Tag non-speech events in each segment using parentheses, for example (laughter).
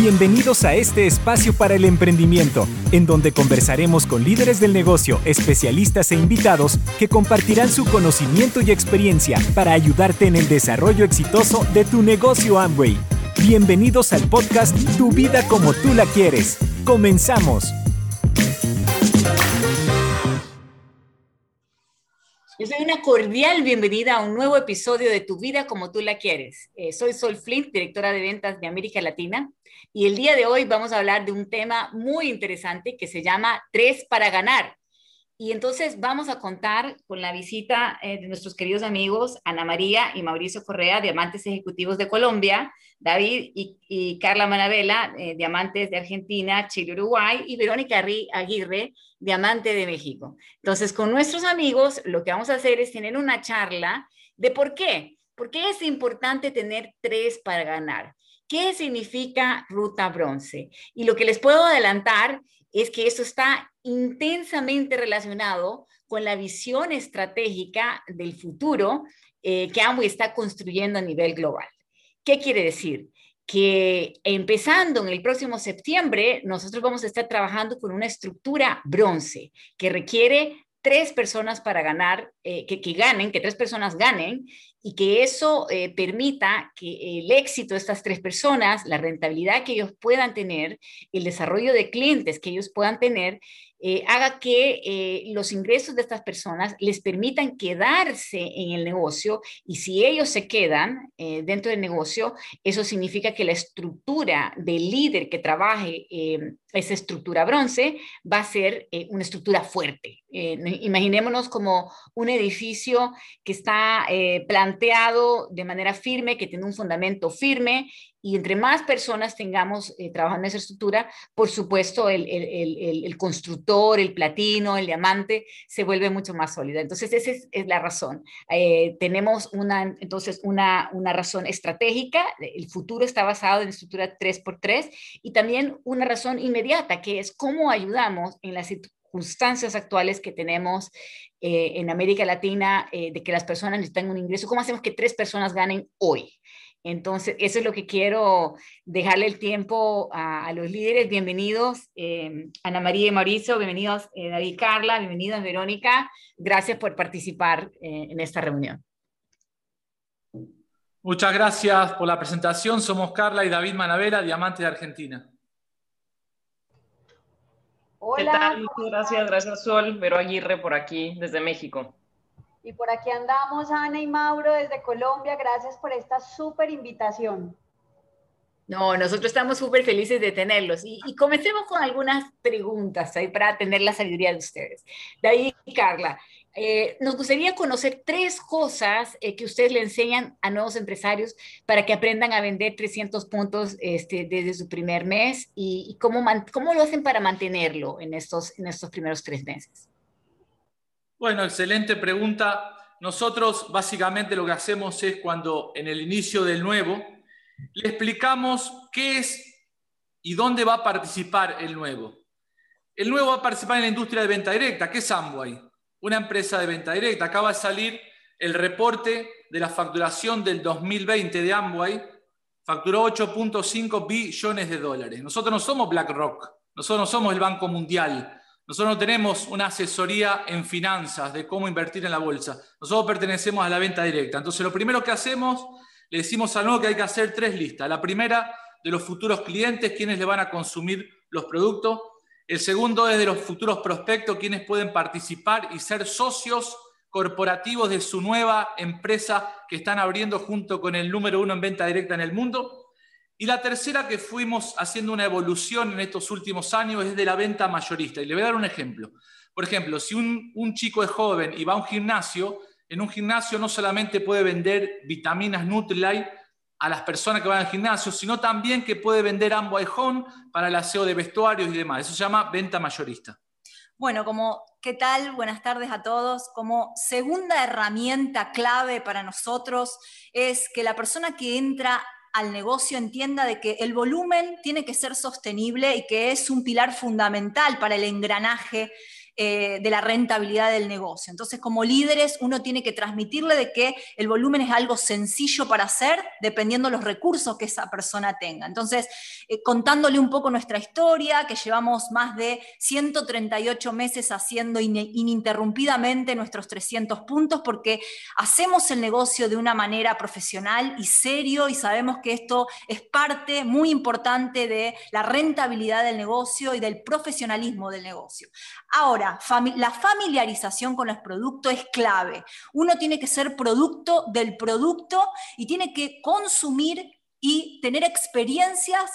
Bienvenidos a este espacio para el emprendimiento, en donde conversaremos con líderes del negocio, especialistas e invitados que compartirán su conocimiento y experiencia para ayudarte en el desarrollo exitoso de tu negocio Amway. Bienvenidos al podcast Tu vida como tú la quieres. Comenzamos. Les doy una cordial bienvenida a un nuevo episodio de Tu vida como tú la quieres. Eh, soy Sol Flint, directora de ventas de América Latina, y el día de hoy vamos a hablar de un tema muy interesante que se llama Tres para ganar. Y entonces vamos a contar con la visita eh, de nuestros queridos amigos Ana María y Mauricio Correa, diamantes ejecutivos de Colombia, David y, Carla Manabela, eh, diamantes de Argentina, Chile, Uruguay, y Verónica Aguirre, diamante de México. Entonces, con nuestros amigos, lo que vamos a hacer es tener una charla de por qué. ¿Por qué es importante tener tres para ganar? ¿Qué significa ruta bronce? Y lo que les puedo adelantar es que eso está intensamente relacionado con la visión estratégica del futuro eh, que Amway está construyendo a nivel global. ¿Qué quiere decir? Que empezando en el próximo septiembre, nosotros vamos a estar trabajando con una estructura bronce que requiere tres personas para ganar, eh, que, ganen, que tres personas ganen, y que eso eh, permita que el éxito de estas tres personas, la rentabilidad que ellos puedan tener, el desarrollo de clientes que ellos puedan tener, eh, haga que eh, los ingresos de estas personas les permitan quedarse en el negocio y si ellos se quedan eh, dentro del negocio, eso significa que la estructura del líder que trabaje esa estructura bronce va a ser una estructura fuerte. imaginémonos como un edificio que está planteado de manera firme, que tiene un fundamento firme y entre más personas tengamos eh, trabajando en esa estructura, por supuesto, el, el, el, constructor, el platino, el diamante, se vuelve mucho más sólida. Entonces, esa es, la razón. Eh, tenemos una, entonces, una, una razón estratégica, el futuro está basado en estructura 3x3, y también una razón inmediata, que es cómo ayudamos en las circunstancias actuales que tenemos eh, en América Latina, de que las personas necesitan un ingreso, ¿cómo hacemos que tres personas ganen hoy? Entonces, eso es lo que quiero dejarle el tiempo a, los líderes. Bienvenidos, eh, Ana María y Mauricio, bienvenidos eh, David y Carla, bienvenidos Verónica. Gracias por participar eh, en esta reunión. Muchas gracias por la presentación. Somos Carla y David Manavera, Diamantes de Argentina. Hola. ¿Qué tal? Muchas gracias, gracias Sol, Vero Aguirre por aquí desde México. Y por aquí andamos, Ana y Mauro, desde Colombia. Gracias por esta súper invitación. No, nosotros estamos súper felices de tenerlos. Y, comencemos con algunas preguntas ahí para tener la sabiduría de ustedes. David y Carla, eh, nos gustaría conocer tres cosas eh, que ustedes le enseñan a nuevos empresarios para que aprendan a vender 300 puntos este, desde su primer mes y, cómo, cómo, lo hacen para mantenerlo en estos, en estos primeros tres meses. Bueno, excelente pregunta. Nosotros básicamente lo que hacemos es cuando en el inicio del nuevo le explicamos qué es y dónde va a participar el nuevo. El nuevo va a participar en la industria de venta directa, que es Amway, una empresa de venta directa. Acaba de salir el reporte de la facturación del 2020 de Amway. Facturó 8.5 billones de dólares. Nosotros no somos BlackRock, nosotros no somos el Banco Mundial, nosotros no tenemos una asesoría en finanzas de cómo invertir en la bolsa. Nosotros pertenecemos a la venta directa. Entonces, lo primero que hacemos, le decimos al nuevo que hay que hacer tres listas. La primera, de los futuros clientes, quienes le van a consumir los productos. El segundo es de los futuros prospectos, quienes pueden participar y ser socios corporativos de su nueva empresa que están abriendo junto con el número uno en venta directa en el mundo. Y la tercera que fuimos haciendo una evolución en estos últimos años es de la venta mayorista. Y le voy a dar un ejemplo. Por ejemplo, si un, chico es joven y va a un gimnasio, en un gimnasio no solamente puede vender vitaminas Nutrilite a las personas que van al gimnasio, sino también que puede vender Amway Home para el aseo de vestuarios y demás. Eso se llama venta mayorista. Bueno, como, ¿qué tal? Buenas tardes a todos. Como segunda herramienta clave para nosotros es que la persona que entra al negocio entienda de que el volumen tiene que ser sostenible y que es un pilar fundamental para el engranaje eh, de la rentabilidad del negocio. Entonces, como líderes, uno tiene que transmitirle de que el volumen es algo sencillo para hacer, dependiendo de los recursos que esa persona tenga. Entonces, eh, contándole un poco nuestra historia, que llevamos más de 138 meses haciendo ininterrumpidamente nuestros 300 puntos, porque hacemos el negocio de una manera profesional y serio y sabemos que esto es parte muy importante de la rentabilidad del negocio y del profesionalismo del negocio. Ahora, la familiarización con los productos es clave. Uno tiene que ser producto del producto y tiene que consumir y tener experiencias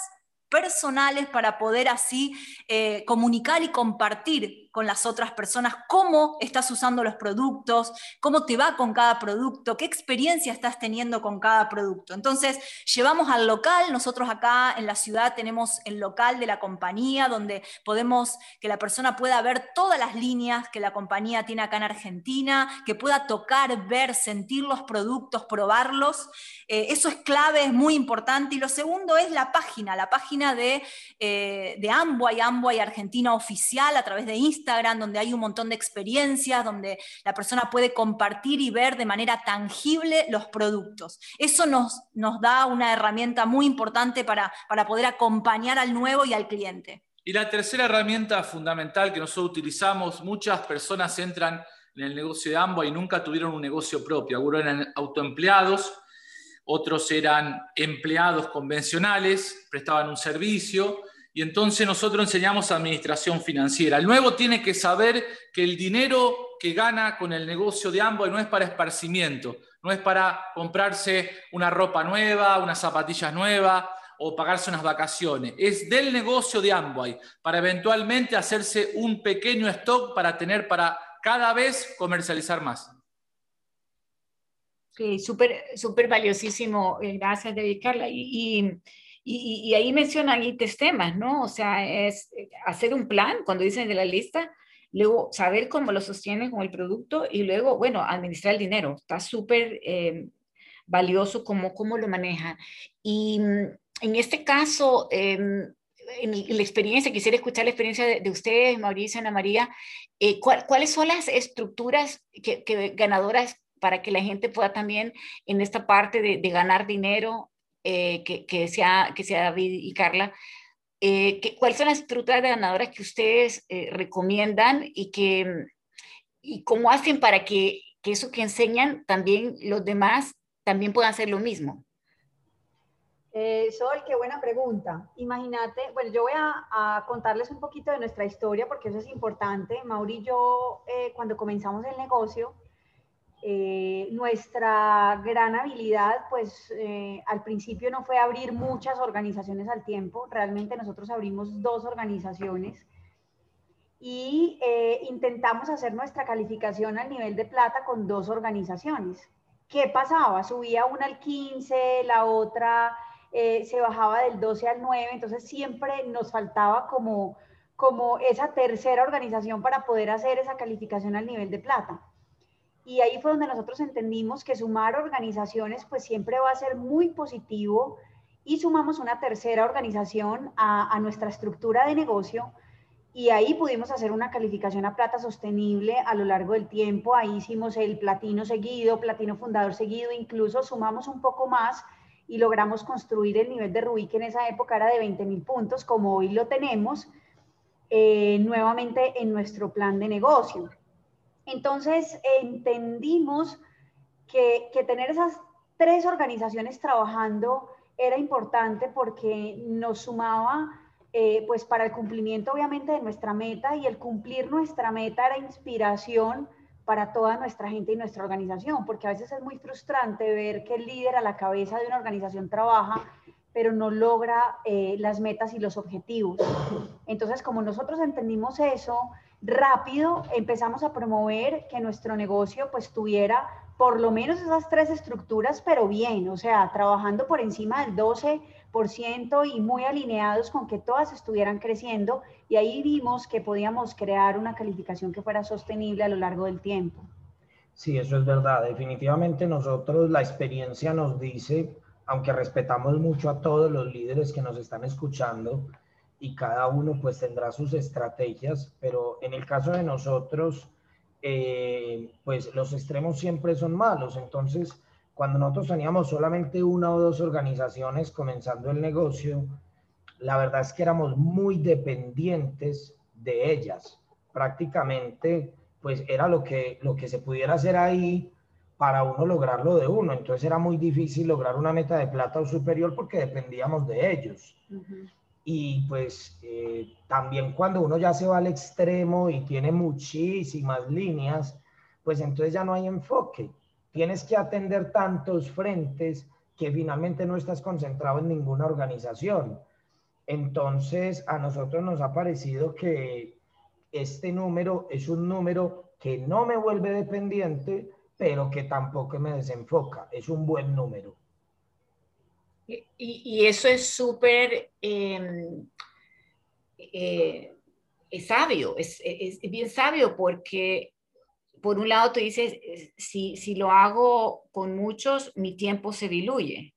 personales para poder así eh, comunicar y compartir con las otras personas, cómo estás usando los productos, cómo te va con cada producto, qué experiencia estás teniendo con cada producto. Entonces, llevamos al local, nosotros acá en la ciudad tenemos el local de la compañía, donde podemos que la persona pueda ver todas las líneas que la compañía tiene acá en Argentina, que pueda tocar, ver, sentir los productos, probarlos. Eh, eso es clave, es muy importante. Y lo segundo es la página, la página de, eh, de Amway, Amway Argentina Oficial, a través de Instagram Instagram, donde hay un montón de experiencias, donde la persona puede compartir y ver de manera tangible los productos. Eso nos, nos da una herramienta muy importante para, para poder acompañar al nuevo y al cliente. Y la tercera herramienta fundamental que nosotros utilizamos, muchas personas entran en el negocio de ambos y nunca tuvieron un negocio propio. Algunos eran autoempleados, otros eran empleados convencionales, prestaban un servicio y entonces nosotros enseñamos administración financiera. El nuevo tiene que saber que el dinero que gana con el negocio de ambos no es para esparcimiento, no es para comprarse una ropa nueva, unas zapatillas nuevas o pagarse unas vacaciones. Es del negocio de Amway para eventualmente hacerse un pequeño stock para tener para cada vez comercializar más. Sí, súper súper valiosísimo. Eh, gracias, David Carla. y ahí mencionan ahí temas, ¿no? O sea, es eh, hacer un plan, cuando dicen de la lista, luego saber cómo lo sostienen con el producto y luego, bueno, administrar el dinero. Está súper eh, valioso cómo, cómo lo maneja. Y mm, en este caso, em, en la experiencia, quisiera escuchar la experiencia de, ustedes, Mauricio, Ana María, eh, ¿cuáles son las estructuras que, ganadoras para que la gente pueda también en esta parte de, de ganar dinero eh, que, que, sea, que sea David y Carla, eh, ¿cuáles son las de ganadoras que ustedes eh, recomiendan y, que, y cómo hacen para que, que, eso que enseñan también los demás también puedan hacer lo mismo? Sol, qué buena pregunta. Imagínate, bueno, yo voy a, a, contarles un poquito de nuestra historia porque eso es importante. Mauri y yo, cuando comenzamos el negocio, eh, nuestra gran habilidad, pues eh, al principio no fue abrir muchas organizaciones al tiempo, realmente nosotros abrimos dos organizaciones y eh, intentamos hacer nuestra calificación al nivel de plata con dos organizaciones. ¿Qué pasaba? Subía una al 15, la otra se bajaba del 12 al 9, entonces siempre nos faltaba como, como esa tercera organización para poder hacer esa calificación al nivel de plata. Y ahí fue donde nosotros entendimos que sumar organizaciones pues siempre va a ser muy positivo y sumamos una tercera organización a, nuestra estructura de negocio y ahí pudimos hacer una calificación a plata sostenible a lo largo del tiempo. Ahí hicimos el platino seguido, platino fundador seguido, incluso sumamos un poco más y logramos construir el nivel de Rubí que en esa época era de 20 mil puntos, como hoy lo tenemos eh, nuevamente en nuestro plan de negocio. Entonces entendimos que, tener esas tres organizaciones trabajando era importante porque nos sumaba eh, pues para el cumplimiento obviamente de nuestra meta y el cumplir nuestra meta era inspiración para toda nuestra gente y nuestra organización, porque a veces es muy frustrante ver que el líder a la cabeza de una organización trabaja, pero no logra eh, las metas y los objetivos. Entonces, como nosotros entendimos eso, rápido empezamos a promover que nuestro negocio pues tuviera por lo menos esas tres estructuras, pero bien, o sea, trabajando por encima del 12% y muy alineados con que todas estuvieran creciendo y ahí vimos que podíamos crear una calificación que fuera sostenible a lo largo del tiempo. Sí, eso es verdad. Definitivamente nosotros la experiencia nos dice, aunque respetamos mucho a todos los líderes que nos están escuchando, y cada uno pues tendrá sus estrategias, pero en el caso de nosotros, eh, pues los extremos siempre son malos. Entonces, cuando nosotros teníamos solamente una o dos organizaciones comenzando el negocio, la verdad es que éramos muy dependientes de ellas. Prácticamente, pues era lo que, lo que se pudiera hacer ahí para uno lograrlo de uno. Entonces era muy difícil lograr una meta de plata o superior porque dependíamos de ellos. Y pues eh, también cuando uno ya se va al extremo y tiene muchísimas líneas, pues entonces ya no hay enfoque. Tienes que atender tantos frentes que finalmente no estás concentrado en ninguna organización. Entonces a nosotros nos ha parecido que este número es un número que no me vuelve dependiente, pero que tampoco me desenfoca. Es un buen número. Y, eso es súper em, eh, sabio, es, bien sabio porque por un lado tú dices, si, si lo hago con muchos, mi tiempo se diluye.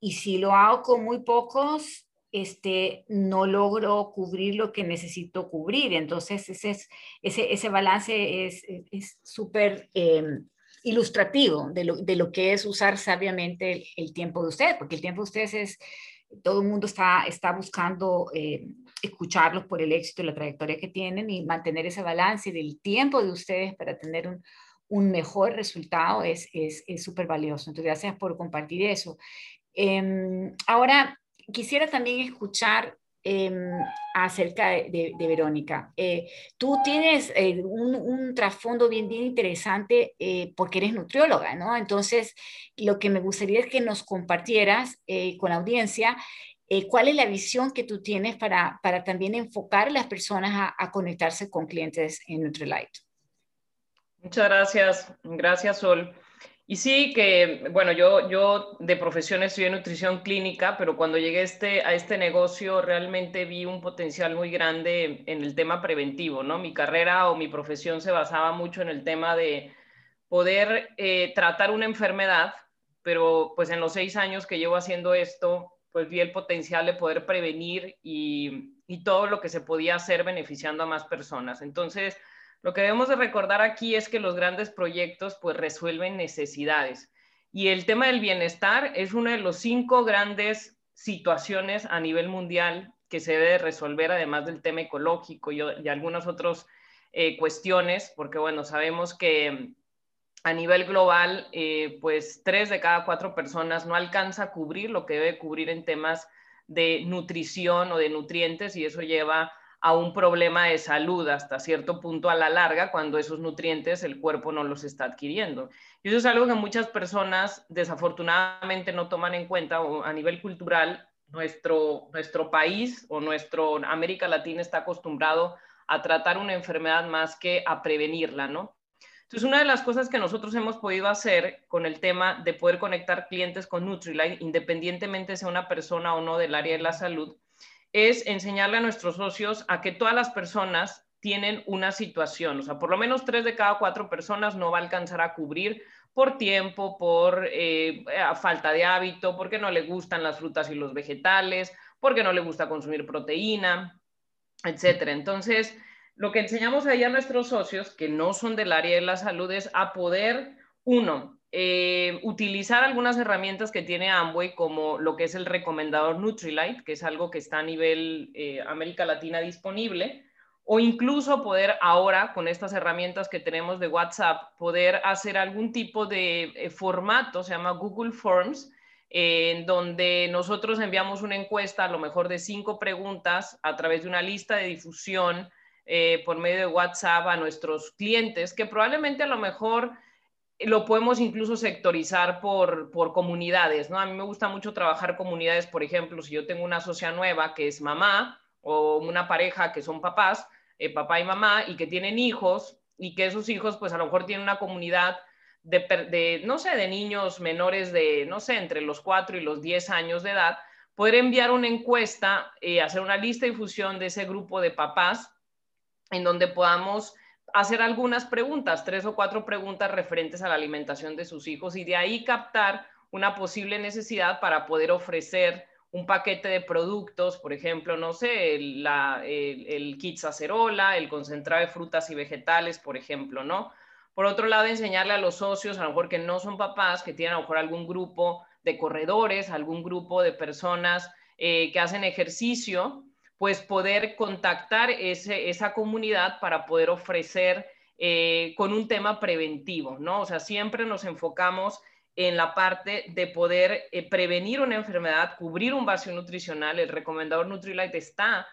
Y si lo hago con muy pocos, este, no logro cubrir lo que necesito cubrir. Entonces, ese, ese, ese balance es súper em, ilustrativo de lo, de lo, que es usar sabiamente el, tiempo de ustedes, porque el tiempo de ustedes es, todo el mundo está, está buscando eh, escucharlos por el éxito y la trayectoria que tienen y mantener ese balance del tiempo de ustedes para tener un, un mejor resultado es súper es, valioso. Entonces, gracias por compartir eso. Eh, ahora, quisiera también escuchar Em, acerca de, Verónica. Eh, tú tienes eh, un, trasfondo bien, interesante eh, porque eres nutrióloga, ¿no? Entonces, lo que me gustaría es que nos compartieras con la audiencia cuál es la visión que tú tienes para, también enfocar a las personas a, a conectarse con clientes en Nutrilite. Muchas gracias. Gracias, Sol. Y sí, que bueno, yo, yo de profesión estudié nutrición clínica, pero cuando llegué este, a este negocio realmente vi un potencial muy grande en el tema preventivo, ¿no? Mi carrera o mi profesión se basaba mucho en el tema de poder eh, tratar una enfermedad, pero pues en los seis años que llevo haciendo esto, pues vi el potencial de poder prevenir y, y todo lo que se podía hacer beneficiando a más personas. Entonces, lo que debemos de recordar aquí es que los grandes proyectos pues resuelven necesidades. Y el tema del bienestar es una de los cinco grandes situaciones a nivel mundial que se debe resolver además del tema ecológico y, algunas otras eh, cuestiones, porque bueno, sabemos que a nivel global, eh, pues tres de cada cuatro personas no alcanza a cubrir lo que debe cubrir en temas de nutrición o de nutrientes y eso lleva a un problema de salud hasta cierto punto a la larga cuando esos nutrientes el cuerpo no los está adquiriendo. Y eso es algo que muchas personas desafortunadamente no toman en cuenta o a nivel cultural. Nuestro, nuestro país o nuestro América Latina está acostumbrado a tratar una enfermedad más que a prevenirla, ¿no? Entonces, una de las cosas que nosotros hemos podido hacer con el tema de poder conectar clientes con Nutrilite, independientemente sea una persona o no del área de la salud, es enseñarle a nuestros socios a que todas las personas tienen una situación, o sea, por lo menos tres de cada cuatro personas no va a alcanzar a cubrir por tiempo, por eh, falta de hábito, porque no le gustan las frutas y los vegetales, porque no le gusta consumir proteína, etcétera. Entonces, lo que enseñamos ahí a nuestros socios, que no son del área de la salud, es a poder, uno, eh, utilizar algunas herramientas que tiene Amway, como lo que es el recomendador Nutrilite, que es algo que está a nivel eh, América Latina disponible, o incluso poder ahora, con estas herramientas que tenemos de WhatsApp, poder hacer algún tipo de eh, formato, se llama Google Forms, en donde nosotros enviamos una encuesta, a lo mejor de cinco preguntas, a través de una lista de difusión por medio de WhatsApp a nuestros clientes, que probablemente a lo mejor lo podemos incluso sectorizar por, comunidades, ¿no? A mí me gusta mucho trabajar comunidades, por ejemplo, si yo tengo una socia nueva que es mamá o una pareja que son papás, eh, papá y mamá, y que tienen hijos, y que esos hijos, pues a lo mejor tienen una comunidad de, no sé, de niños menores de, no sé, entre los 4 y los 10 años de edad, poder enviar una encuesta, eh, hacer una lista de difusión de ese grupo de papás, en donde podamos hacer algunas preguntas, tres o cuatro preguntas referentes a la alimentación de sus hijos y de ahí captar una posible necesidad para poder ofrecer un paquete de productos, por ejemplo, no sé, el, el, el kit acerola, el concentrado de frutas y vegetales, por ejemplo, ¿no? Por otro lado, enseñarle a los socios, a lo mejor que no son papás, que tienen a lo mejor algún grupo de corredores, algún grupo de personas eh, que hacen ejercicio, pues poder contactar ese, esa comunidad para poder ofrecer eh, con un tema preventivo, ¿no? O sea, siempre nos enfocamos en la parte de poder eh, prevenir una enfermedad, cubrir un vacío nutricional. El recomendador Nutrilite está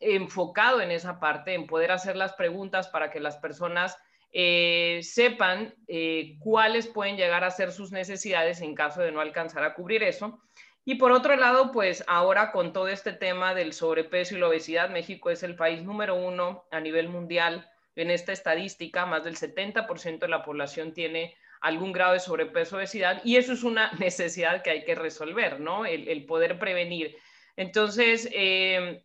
enfocado en esa parte, en poder hacer las preguntas para que las personas eh, sepan cuáles pueden llegar a ser sus necesidades en caso de no alcanzar a cubrir eso. Y por otro lado, pues ahora con todo este tema del sobrepeso y la obesidad, México es el país número uno a nivel mundial en esta estadística, más del 70% de la población tiene algún grado de sobrepeso obesidad y eso es una (laughs) necesidad que hay que resolver, ¿no? El, poder prevenir. Entonces, eh,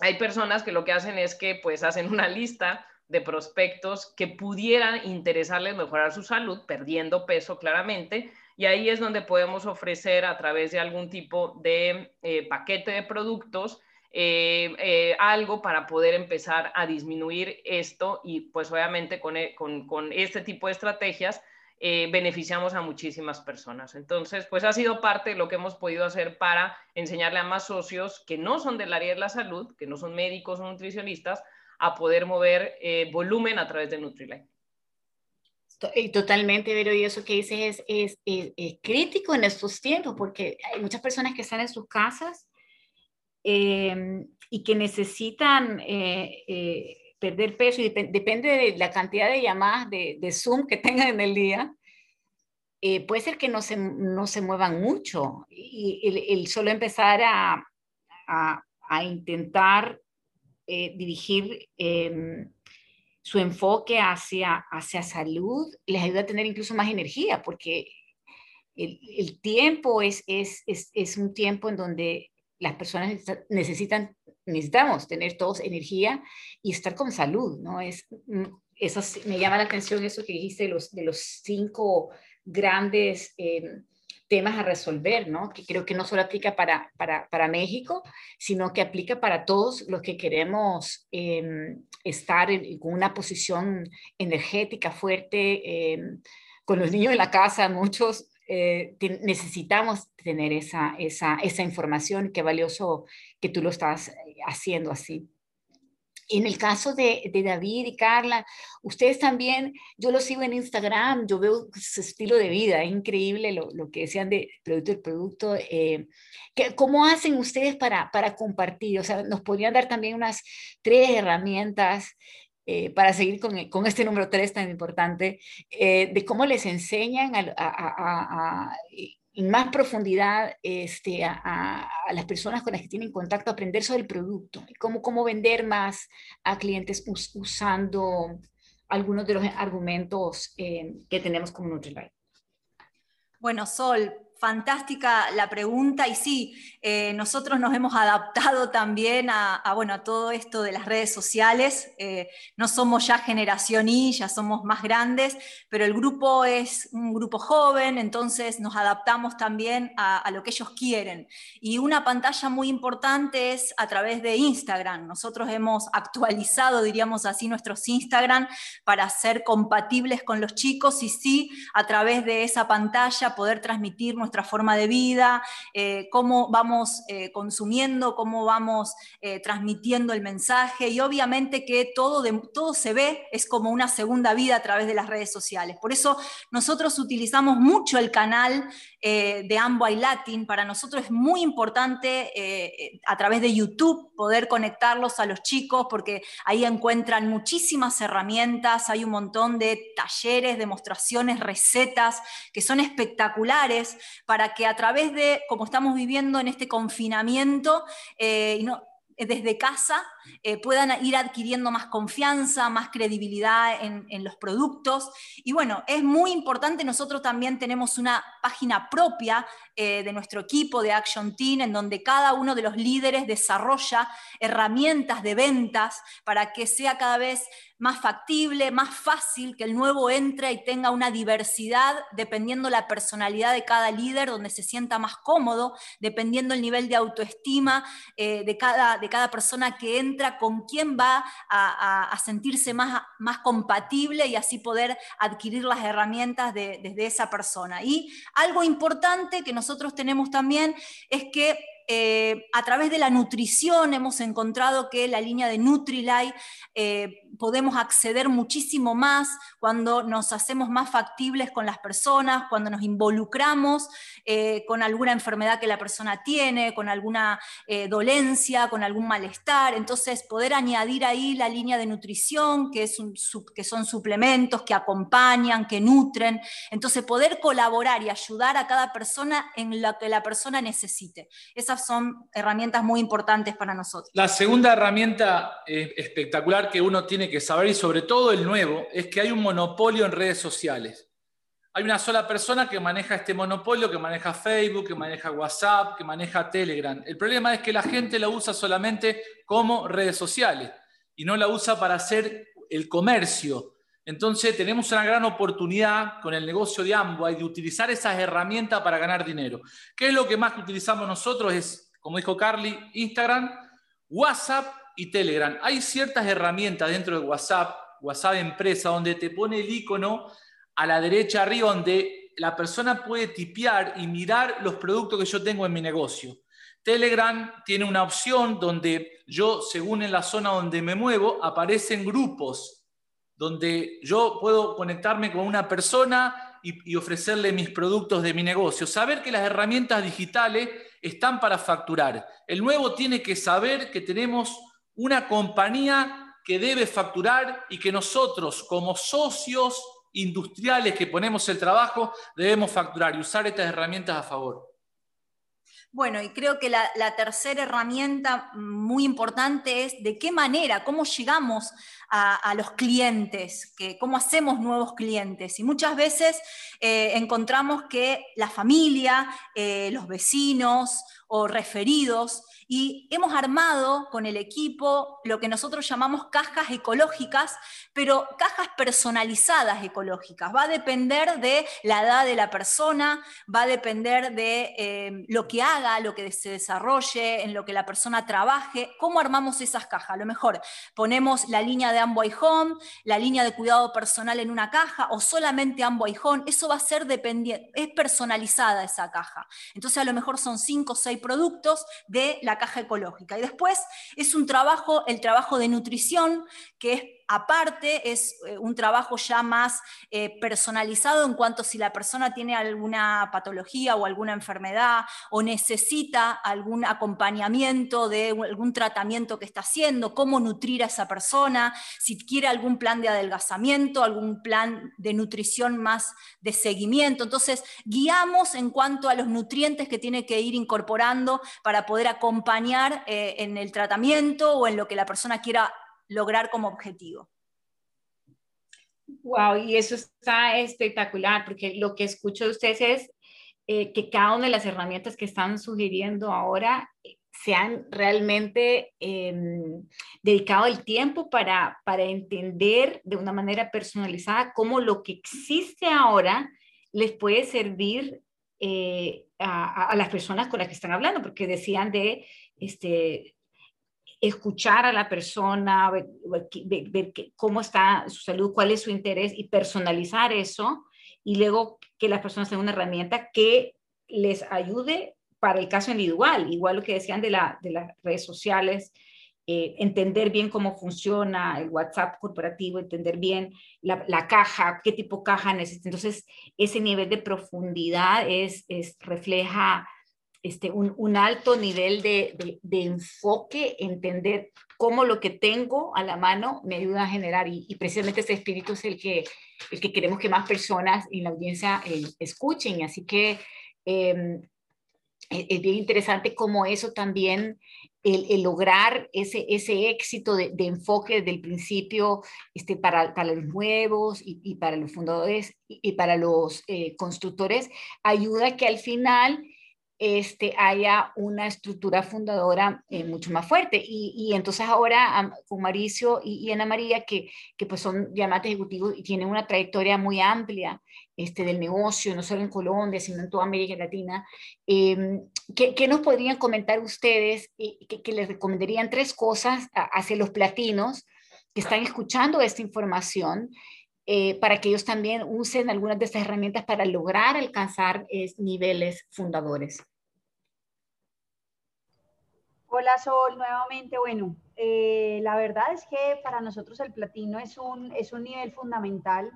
hay personas que lo que hacen es que pues hacen una lista de prospectos que pudieran interesarles mejorar su salud, perdiendo peso claramente, y ahí es donde podemos ofrecer a través de algún tipo de eh, paquete de productos eh, eh, algo para poder empezar a disminuir esto y pues obviamente con, con, este tipo de estrategias beneficiamos a muchísimas personas. Entonces, pues ha sido parte de lo que hemos podido hacer para enseñarle a más socios que no son del área de la salud, que no son médicos o nutricionistas, a poder mover volumen a través de Nutrilite. Totalmente, Vero, y eso que dices es, es, crítico en estos tiempos, porque hay muchas personas que están en sus casas em, y que necesitan eh, eh, perder peso y depende de la cantidad de llamadas de, de Zoom que tengan en el día. puede ser que no se, no se muevan mucho y el, solo empezar a, a, a intentar eh, dirigir em, su enfoque hacia, hacia salud, les ayuda a tener incluso más energía, porque el, tiempo es, es, es, un tiempo en donde las personas necesitan, necesitamos tener todos energía y estar con salud, ¿no? Es, eso me llama la atención eso que dijiste de los, de los cinco grandes... Em, temas a resolver, ¿no? Que creo que no solo aplica para, para, para México, sino que aplica para todos los que queremos em, estar en, con una posición energética fuerte, em, con los niños en la casa, muchos eh, necesitamos tener esa, esa, esa información, qué valioso que tú lo estás haciendo así. En el caso de, David y Carla, ustedes también, yo lo sigo en Instagram, yo veo su estilo de vida, es increíble lo, que decían de producto y producto. Eh, ¿Cómo hacen ustedes para, para compartir? O sea, nos podrían dar también unas tres herramientas eh, para seguir con, con, este número tres tan importante, eh, de cómo les enseñan a, más profundidad este, a, las personas con las que tienen contacto, aprender sobre el producto, cómo, cómo vender más a clientes usando algunos de los argumentos eh, que tenemos como Nutrilite. Bueno, Sol, fantástica la pregunta y sí, eh, nosotros nos hemos adaptado también a, bueno, a todo esto de las redes sociales. Eh, no somos ya generación Y, ya somos más grandes, pero el grupo es un grupo joven, entonces nos adaptamos también a, lo que ellos quieren. Y una pantalla muy importante es a través de Instagram. Nosotros hemos actualizado, diríamos así, nuestros Instagram para ser compatibles con los chicos y sí, a través de esa pantalla poder transmitir nuestra forma de vida, eh, cómo vamos eh, consumiendo, cómo vamos eh, transmitiendo el mensaje y obviamente que todo, todo se ve, es como una segunda vida a través de las redes sociales. Por eso nosotros utilizamos mucho el canal de Amway Latin. Para nosotros es muy importante a través de YouTube poder conectarlos a los chicos porque ahí encuentran muchísimas herramientas, hay un montón de talleres, demostraciones, recetas que son espectaculares para que a través de, como estamos viviendo en este confinamiento, eh, eh, desde casa eh, puedan ir adquiriendo más confianza, más credibilidad en, los productos. Y bueno, es muy importante, nosotros también tenemos una página propia eh, de nuestro equipo de Action Team, en donde cada uno de los líderes desarrolla herramientas de ventas para que sea cada vez más factible, más fácil, que el nuevo entre y tenga una diversidad dependiendo la personalidad de cada líder, donde se sienta más cómodo, dependiendo el nivel de autoestima de cada de cada persona que entra, con quién va a, sentirse más, más compatible y así poder adquirir las herramientas desde esa persona. Y algo importante que nosotros tenemos también es que eh, a través de la nutrición hemos encontrado que la línea de Nutrilite eh, podemos acceder muchísimo más cuando nos hacemos más factibles con las personas, cuando nos involucramos eh, con alguna enfermedad que la persona tiene, con alguna dolencia, con algún malestar. Entonces, poder añadir ahí la línea de nutrición, que, es que son suplementos que acompañan, que nutren. Entonces, poder colaborar y ayudar a cada persona en lo que la persona necesite. Esa son herramientas muy importantes para nosotros. La segunda herramienta eh, espectacular que uno tiene que saber, y sobre todo el nuevo, es que hay un monopolio en redes sociales. Hay una sola persona que maneja este monopolio, que maneja Facebook, que maneja WhatsApp, que maneja Telegram. El problema es que la gente la usa solamente como redes sociales y no la usa para hacer el comercio. Entonces tenemos una gran oportunidad con el negocio de Amway de utilizar esas herramientas para ganar dinero. ¿Qué es lo que más utilizamos nosotros? Es, como dijo Carly, Instagram, WhatsApp y Telegram. Hay ciertas herramientas dentro de WhatsApp, WhatsApp Empresa, donde te pone el icono a la derecha arriba, donde la persona puede tipear y mirar los productos que yo tengo en mi negocio. Telegram tiene una opción donde yo, según en la zona donde me muevo, aparecen grupos donde yo puedo conectarme con una persona y, ofrecerle mis productos de mi negocio. Saber que las herramientas digitales están para facturar. El nuevo tiene que saber que tenemos una compañía que debe facturar y que nosotros como socios industriales que ponemos el trabajo debemos facturar y usar estas herramientas a favor. Bueno, y creo que la, tercera herramienta muy importante es de qué manera, cómo llegamos a, los clientes, que, cómo hacemos nuevos clientes. Y muchas veces eh, encontramos que la familia, eh, los vecinos o referidos y hemos armado con el equipo lo que nosotros llamamos cajas ecológicas, pero cajas personalizadas ecológicas. Va a depender de la edad de la persona, va a depender de eh, lo que haga, lo que se desarrolle, en lo que la persona trabaje. ¿Cómo armamos esas cajas? A lo mejor ponemos la línea de Amboy Home, la línea de cuidado personal en una caja o solamente Amboy Home. Eso va a ser dependiente, es personalizada esa caja. Entonces a lo mejor son cinco o seis productos de la caja ecológica. Y después es un trabajo, el trabajo de nutrición, que es aparte, es eh, un trabajo ya más eh, personalizado en cuanto si la persona tiene alguna patología o alguna enfermedad o necesita algún acompañamiento de algún tratamiento que está haciendo, cómo nutrir a esa persona, si quiere algún plan de adelgazamiento, algún plan de nutrición más de seguimiento. Entonces, guiamos en cuanto a los nutrientes que tiene que ir incorporando para poder acompañar eh, en el tratamiento o en lo que la persona quiera lograr como objetivo. Wow, y eso está espectacular, porque lo que escucho de ustedes es eh, que cada una de las herramientas que están sugiriendo ahora eh, se han realmente em, dedicado el tiempo para, para entender de una manera personalizada cómo lo que existe ahora les puede servir eh, a, a, las personas con las que están hablando, porque decían de este, escuchar a la persona, ver, cómo está su salud, cuál es su interés y personalizar eso y luego que las personas tengan una herramienta que les ayude para el caso individual, igual lo que decían de, la, de las redes sociales, eh, entender bien cómo funciona el WhatsApp corporativo, entender bien la, la, caja, qué tipo de caja necesita. Entonces, ese nivel de profundidad es, es refleja este, un, alto nivel de, enfoque, entender cómo lo que tengo a la mano me ayuda a generar y, precisamente ese espíritu es el que, el que queremos que más personas en la audiencia eh, escuchen. Así que em, es bien interesante cómo eso también, el, lograr ese, ese éxito de, enfoque desde el principio este, para, para los nuevos y, para los fundadores y, para los eh, constructores, ayuda a que al final este, haya una estructura fundadora eh, mucho más fuerte. Y, entonces ahora con Mauricio y, Ana María, que, que pues son llamados ejecutivos y tienen una trayectoria muy amplia este, del negocio, no solo en Colombia, sino en toda América Latina, em, ¿qué, ¿qué, nos podrían comentar ustedes que, que, les recomendarían tres cosas hacia los platinos que están escuchando esta información eh, para que ellos también usen algunas de estas herramientas para lograr alcanzar niveles fundadores. Hola Sol, nuevamente. Bueno, eh, la verdad es que para nosotros el platino es un, es un nivel fundamental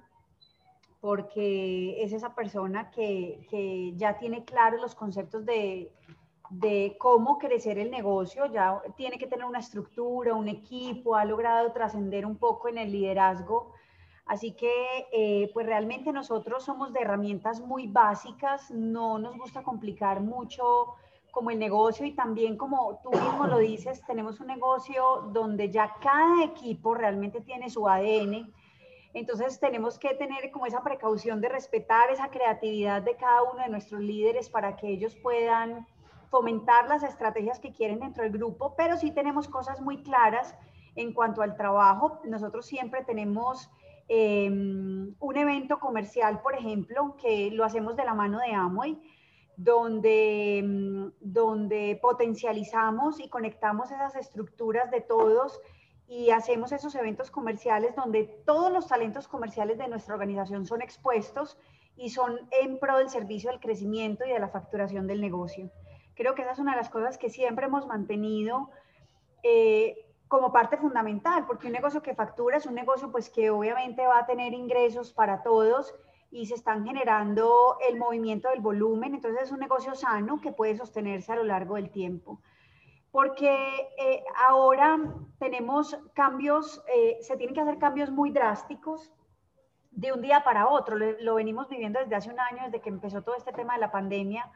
porque es esa persona que, que ya tiene claros los conceptos de, de cómo crecer el negocio, ya tiene que tener una estructura, un equipo, ha logrado trascender un poco en el liderazgo Así que, eh, pues realmente nosotros somos de herramientas muy básicas, no nos gusta complicar mucho como el negocio y también como tú mismo lo dices, tenemos un negocio donde ya cada equipo realmente tiene su ADN. Entonces tenemos que tener como esa precaución de respetar esa creatividad de cada uno de nuestros líderes para que ellos puedan fomentar las estrategias que quieren dentro del grupo, pero sí tenemos cosas muy claras en cuanto al trabajo. Nosotros siempre tenemos Em, un evento comercial, por ejemplo, que lo hacemos de la mano de Amway, donde, em, donde potencializamos y conectamos esas estructuras de todos y hacemos esos eventos comerciales donde todos los talentos comerciales de nuestra organización son expuestos y son en pro del servicio, del crecimiento y de la facturación del negocio. Creo que esa es una de las cosas que siempre hemos mantenido. Eh, como parte fundamental, porque un negocio que factura es un negocio pues que obviamente va a tener ingresos para todos y se están generando el movimiento del volumen, entonces es un negocio sano que puede sostenerse a lo largo del tiempo. Porque eh, ahora tenemos cambios, eh, se tienen que hacer cambios muy drásticos de un día para otro. lo venimos viviendo desde hace un año, desde que empezó todo este tema de la pandemia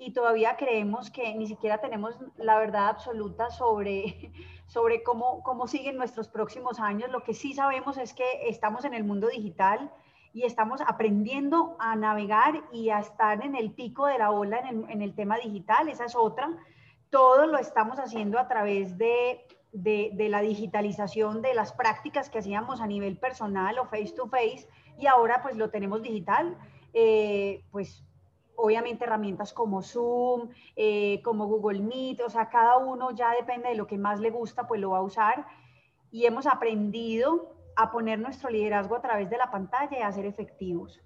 y todavía creemos que ni siquiera tenemos la verdad absoluta sobre, (laughs) sobre cómo, cómo siguen nuestros próximos años. Lo que sí sabemos es que estamos en el mundo digital y estamos aprendiendo a navegar y a estar en el pico de la ola en el, en el tema digital. Esa es otra. Todo lo estamos haciendo a través de, de, la digitalización de las prácticas que hacíamos a nivel personal o face to face y ahora pues lo tenemos digital. Eh, pues obviamente herramientas como Zoom, eh, como Google Meet, o sea, cada uno ya depende de lo que más le gusta, pues lo va a usar. Y hemos aprendido a poner nuestro liderazgo a través de la pantalla y a ser efectivos.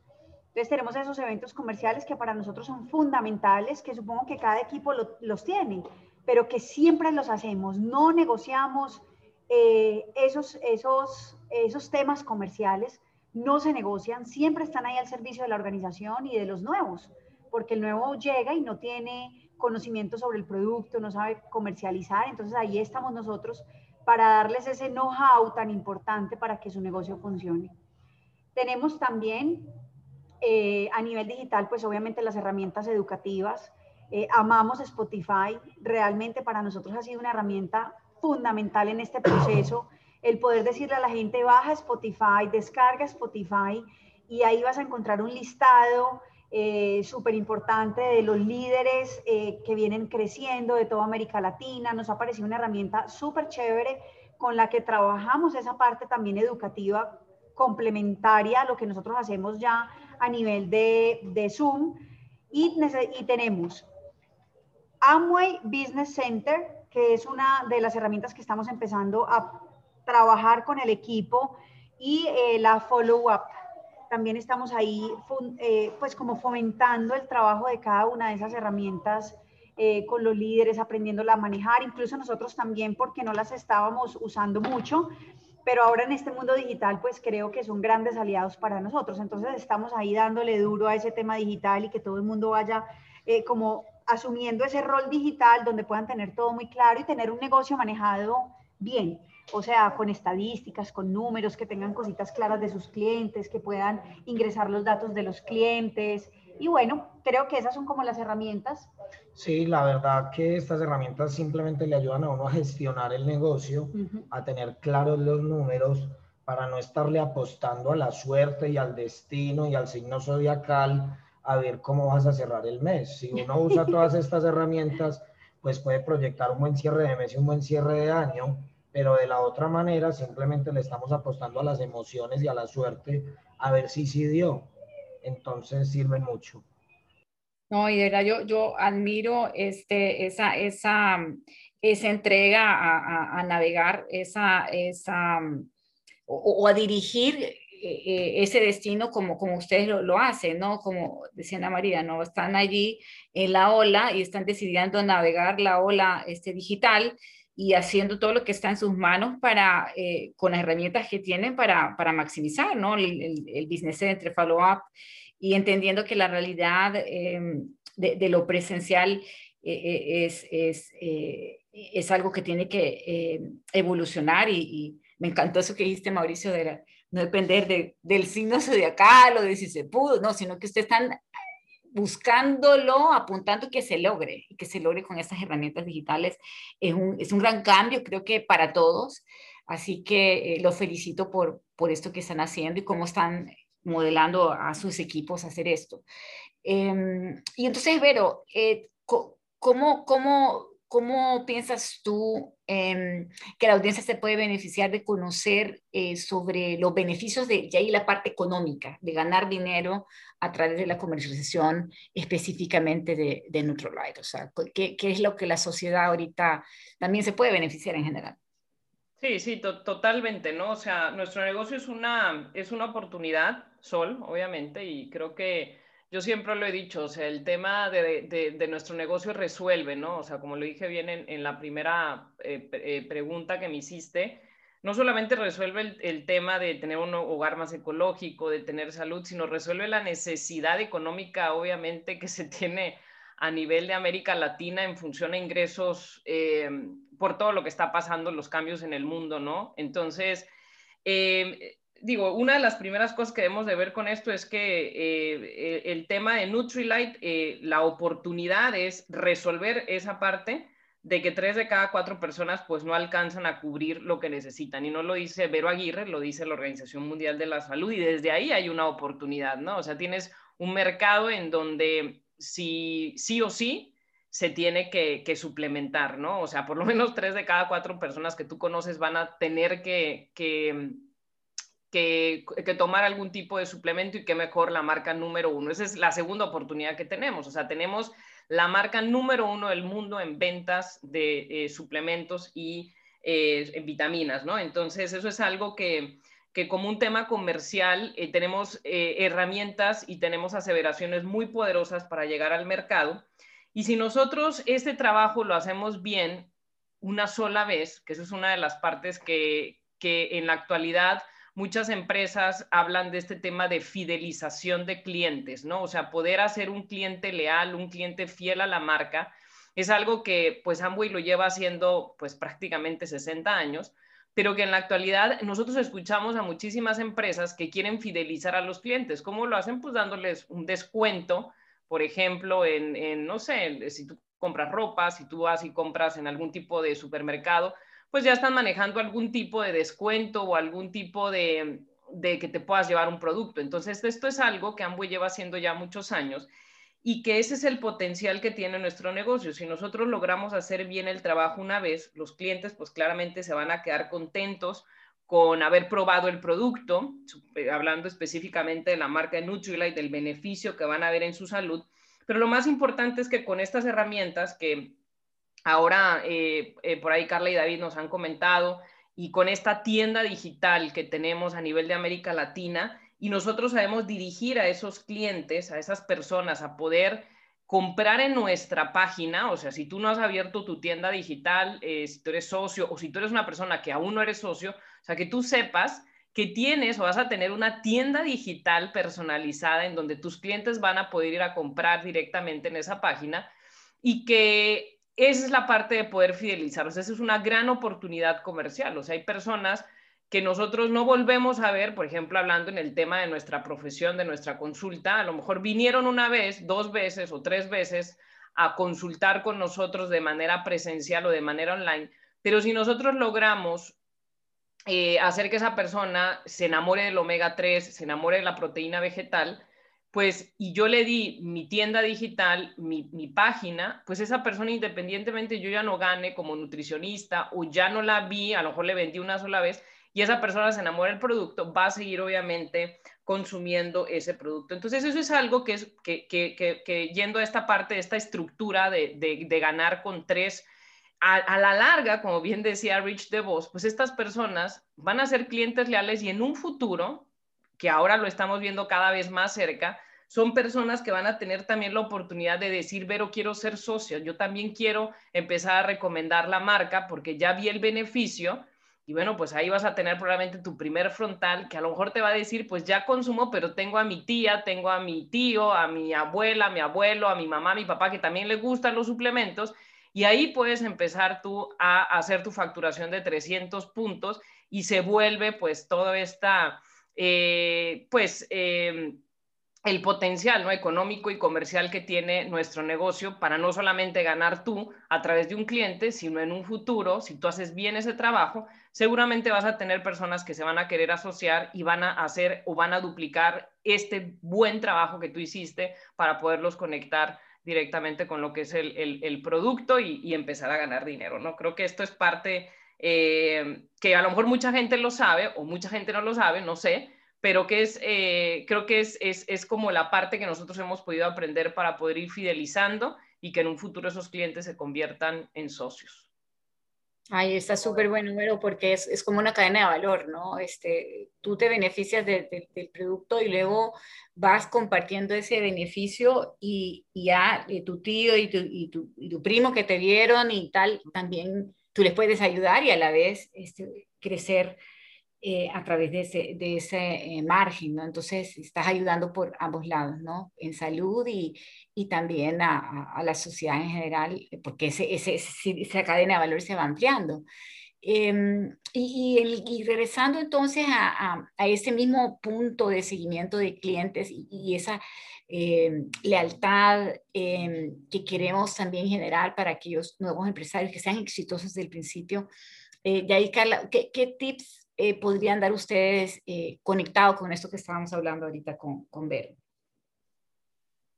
Entonces tenemos esos eventos comerciales que para nosotros son fundamentales, que supongo que cada equipo los tiene, pero que siempre los hacemos, no negociamos eh, esos, esos, esos temas comerciales, no se negocian, siempre están ahí al servicio de la organización y de los nuevos porque el nuevo llega y no tiene conocimiento sobre el producto, no sabe comercializar, entonces ahí estamos nosotros para darles ese know-how tan importante para que su negocio funcione. Tenemos también eh, a nivel digital, pues obviamente las herramientas educativas. Eh, amamos Spotify, realmente para nosotros ha sido una herramienta fundamental en este proceso, el poder decirle a la gente, baja Spotify, descarga Spotify y ahí vas a encontrar un listado eh, súper importante de los líderes eh, que vienen creciendo de toda América Latina. Nos ha parecido una herramienta súper chévere con la que trabajamos esa parte también educativa complementaria a lo que nosotros hacemos ya a nivel de, de Zoom. Y, y tenemos Amway Business Center, que es una de las herramientas que estamos empezando a trabajar con el equipo, y eh, la Follow Up también estamos ahí eh, pues como fomentando el trabajo de cada una de esas herramientas eh, con los líderes, aprendiéndola a manejar, incluso nosotros también porque no las estábamos usando mucho, pero ahora en este mundo digital pues creo que son grandes aliados para nosotros, entonces estamos ahí dándole duro a ese tema digital y que todo el mundo vaya eh, como asumiendo ese rol digital donde puedan tener todo muy claro y tener un negocio manejado bien o sea, con estadísticas, con números, que tengan cositas claras de sus clientes, que puedan ingresar los datos de los clientes, Y bueno, creo que esas son como las herramientas. Sí, la verdad que estas herramientas simplemente le ayudan a uno a gestionar el negocio, a tener claros los números, para no estarle apostando a la suerte y al destino y al signo zodiacal a ver cómo vas a cerrar el mes. Si uno usa (laughs) todas estas herramientas, pues puede proyectar un buen cierre de mes y un buen cierre de año, pero de la otra manera simplemente le estamos apostando a las emociones y a la suerte a ver si sí dio. Entonces sirve mucho. No, y de verdad yo, yo admiro este, esa, esa, esa entrega a, a, navegar, esa, esa, o, a dirigir eh, eh, ese destino como, como ustedes lo, lo, hacen, ¿no? Como decía Ana María, ¿no? Están allí en la ola y están decidiendo navegar la ola este, digital y haciendo todo lo que está en sus manos para, eh, con las herramientas que tienen para, para maximizar, ¿no? El, el, el business center, follow-up y entendiendo que la realidad em, de, lo presencial eh, eh, es, es, es, algo que tiene que evolucionar y, me encantó eso que dijiste, Mauricio, de no depender de, del signo zodiacal o de si se pudo, no, sino que ustedes están buscándolo, apuntando que se logre y que se logre con estas herramientas digitales. Es un, es un gran cambio, creo que para todos. Así que eh, los felicito por, por esto que están haciendo y cómo están modelando a sus equipos hacer esto. Em, y entonces, Vero, eh, ¿cómo, cómo, ¿cómo piensas tú em, que la audiencia se puede beneficiar de conocer eh, sobre los beneficios de, y ahí la parte económica, de ganar dinero a través de la comercialización específicamente de, de? O sea, ¿qué, ¿qué, es lo que la sociedad ahorita también se puede beneficiar en general? Sí, sí, totalmente, ¿no? O sea, nuestro negocio es una, es una oportunidad, Sol, obviamente, y creo que yo siempre lo he dicho, o sea, el tema de, nuestro negocio resuelve, ¿no? O sea, como lo dije bien en, la primera eh, eh, pregunta que me hiciste, no solamente resuelve el, tema de tener un hogar más ecológico, de tener salud, sino resuelve la necesidad económica, obviamente, que se tiene a nivel de América Latina en función a ingresos eh, por todo lo que está pasando, los cambios en el mundo, ¿no? Entonces, digo, una de las primeras cosas que debemos de ver con esto es que eh, el tema de Nutrilite, eh, la oportunidad es resolver esa parte de que tres de cada cuatro personas pues no alcanzan a cubrir lo que necesitan. Y no lo dice Vero Aguirre, lo dice la Organización Mundial de la Salud y desde ahí hay una oportunidad, ¿no? O sea, tienes un mercado en donde sí, sí o sí se tiene que, que, suplementar, ¿no? O sea, por lo menos tres de cada cuatro personas que tú conoces van a tener que que, tomar algún tipo de suplemento y qué mejor la marca número uno. Esa es la segunda oportunidad que tenemos. O sea, tenemos la marca número uno del mundo en ventas de eh, suplementos y eh, vitaminas, ¿no? Entonces, eso es algo que, que como un tema comercial eh, tenemos herramientas y tenemos aseveraciones muy poderosas para llegar al mercado. Y si nosotros este trabajo lo hacemos bien una sola vez, que eso es una de las partes que, que en la actualidad muchas empresas hablan de este tema de fidelización de clientes, ¿no? O sea, poder hacer un cliente leal, un cliente fiel a la marca, es algo que pues Amway lo lleva haciendo pues prácticamente 60 años, pero que en la actualidad nosotros escuchamos a muchísimas empresas que quieren fidelizar a los clientes. ¿Cómo lo hacen? Pues dándoles un descuento, por ejemplo, en, en no sé, si tú compras ropa, si tú vas y compras en algún tipo de supermercado, pues ya están manejando algún tipo de descuento o algún tipo de, que te puedas llevar un producto. Entonces, esto es algo que Amway lleva haciendo ya muchos años y que ese es el potencial que tiene nuestro negocio. Si nosotros logramos hacer bien el trabajo una vez, los clientes pues claramente se van a quedar contentos con haber probado el producto, eh, hablando específicamente de la marca Nutrilite, del beneficio que van a ver en su salud. Pero lo más importante es que con estas herramientas que Ahora, eh, eh, por ahí Carla y David nos han comentado, y con esta tienda digital que tenemos a nivel de América Latina, y nosotros sabemos dirigir a esos clientes, a esas personas, a poder comprar en nuestra página, o sea, si tú no has abierto tu tienda digital, eh, si tú eres socio o si tú eres una persona que aún no eres socio, o sea, que tú sepas que tienes o vas a tener una tienda digital personalizada en donde tus clientes van a poder ir a comprar directamente en esa página y que esa es la parte de poder fidelizar. O sea, esa es una gran oportunidad comercial. O sea, hay personas que nosotros no volvemos a ver, por ejemplo, hablando en el tema de nuestra profesión, de nuestra consulta, a lo mejor vinieron una vez, dos veces o tres veces a consultar con nosotros de manera presencial o de manera online, pero si nosotros logramos eh, hacer que esa persona se enamore del omega 3, se enamore de la proteína vegetal, pues, y yo le di mi tienda digital, mi, mi, página, pues esa persona independientemente yo ya no gane como nutricionista o ya no la vi, a lo mejor le vendí una sola vez, y esa persona se enamora del producto, va a seguir obviamente consumiendo ese producto. Entonces eso es algo que es que, que, que, yendo a esta parte, esta estructura de, de, de ganar con tres, a, a, la larga, como bien decía Rich DeVos, pues estas personas van a ser clientes leales y en un futuro, que ahora lo estamos viendo cada vez más cerca, son personas que van a tener también la oportunidad de decir, Vero, quiero ser socio, yo también quiero empezar a recomendar la marca porque ya vi el beneficio y bueno, pues ahí vas a tener probablemente tu primer frontal que a lo mejor te va a decir, pues ya consumo, pero tengo a mi tía, tengo a mi tío, a mi abuela, a mi abuelo, a mi mamá, a mi papá, que también le gustan los suplementos. Y ahí puedes empezar tú a hacer tu facturación de 300 puntos y se vuelve pues toda esta, eh, pues... Eh, el potencial ¿no? económico y comercial que tiene nuestro negocio para no solamente ganar tú a través de un cliente, sino en un futuro, si tú haces bien ese trabajo, seguramente vas a tener personas que se van a querer asociar y van a hacer o van a duplicar este buen trabajo que tú hiciste para poderlos conectar directamente con lo que es el, el, producto y, empezar a ganar dinero, ¿no? Creo que esto es parte eh, que a lo mejor mucha gente lo sabe o mucha gente no lo sabe, no sé, pero que es, eh, creo que es, es, es, como la parte que nosotros hemos podido aprender para poder ir fidelizando y que en un futuro esos clientes se conviertan en socios. Ahí está súper bueno, número porque es, es, como una cadena de valor, ¿no? Este, tú te beneficias de, de, del producto y luego vas compartiendo ese beneficio y, y ya y tu tío y tu, y, tu, y tu, primo que te vieron y tal, también tú les puedes ayudar y a la vez este, crecer eh, a través de ese, de ese eh, margen, ¿no? Entonces, estás ayudando por ambos lados, ¿no? En salud y, y también a, a, la sociedad en general, porque ese, ese, esa cadena de valor se va ampliando. Eh, y, y, y, regresando entonces a, a, a, ese mismo punto de seguimiento de clientes y, y esa eh, lealtad eh, que queremos también generar para aquellos nuevos empresarios que sean exitosos desde el principio. Eh, de ahí, Carla, ¿qué, qué tips eh, podrían dar ustedes eh, conectado con esto que estábamos hablando ahorita con, con Vero?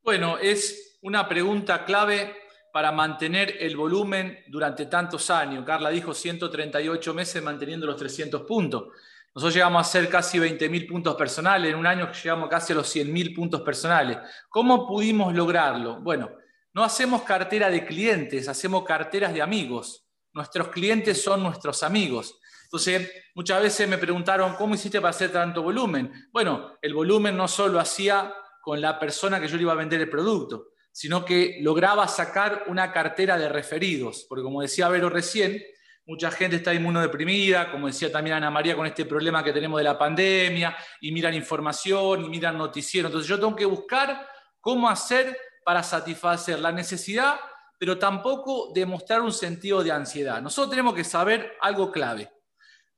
Bueno, es una pregunta clave para mantener el volumen durante tantos años. Carla dijo 138 meses manteniendo los 300 puntos. Nosotros llegamos a hacer casi 20.000 puntos personales, en un año llegamos casi a los 100.000 puntos personales. ¿Cómo pudimos lograrlo? Bueno, no hacemos cartera de clientes, hacemos carteras de amigos. Nuestros clientes son nuestros amigos. Entonces, muchas veces me preguntaron, ¿cómo hiciste para hacer tanto volumen? Bueno, el volumen no solo hacía con la persona que yo le iba a vender el producto, sino que lograba sacar una cartera de referidos, porque como decía Vero recién, mucha gente está inmunodeprimida, como decía también Ana María, con este problema que tenemos de la pandemia, y miran información, y miran noticiero. Entonces yo tengo que buscar cómo hacer para satisfacer la necesidad, pero tampoco demostrar un sentido de ansiedad. Nosotros tenemos que saber algo clave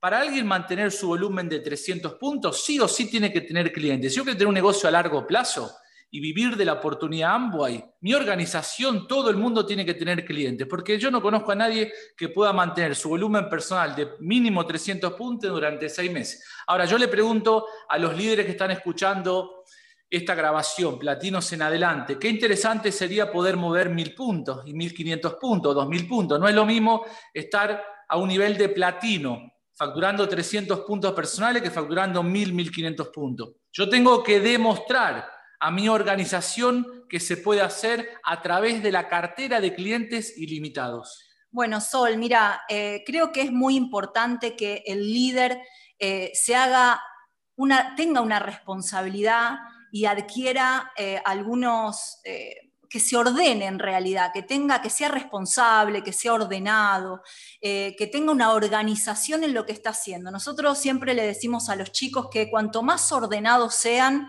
para alguien mantener su volumen de 300 puntos, sí o sí tiene que tener clientes. Si yo quiero tener un negocio a largo plazo y vivir de la oportunidad Amway, mi organización, todo el mundo tiene que tener clientes, porque yo no conozco a nadie que pueda mantener su volumen personal de mínimo 300 puntos durante seis meses. Ahora, yo le pregunto a los líderes que están escuchando esta grabación, platinos en adelante, qué interesante sería poder mover mil puntos y 1500 puntos, 2000 puntos. No es lo mismo estar a un nivel de platino facturando 300 puntos personales que facturando 1.000, 1.500 puntos. Yo tengo que demostrar a mi organización que se puede hacer a través de la cartera de clientes ilimitados. Bueno, Sol, mira, eh, creo que es muy importante que el líder eh, se haga una, tenga una responsabilidad y adquiera eh, algunos que se ordene en realidad, que tenga, que sea responsable, que sea ordenado, eh, que tenga una organización en lo que está haciendo. Nosotros siempre le decimos a los chicos que cuanto más ordenados sean,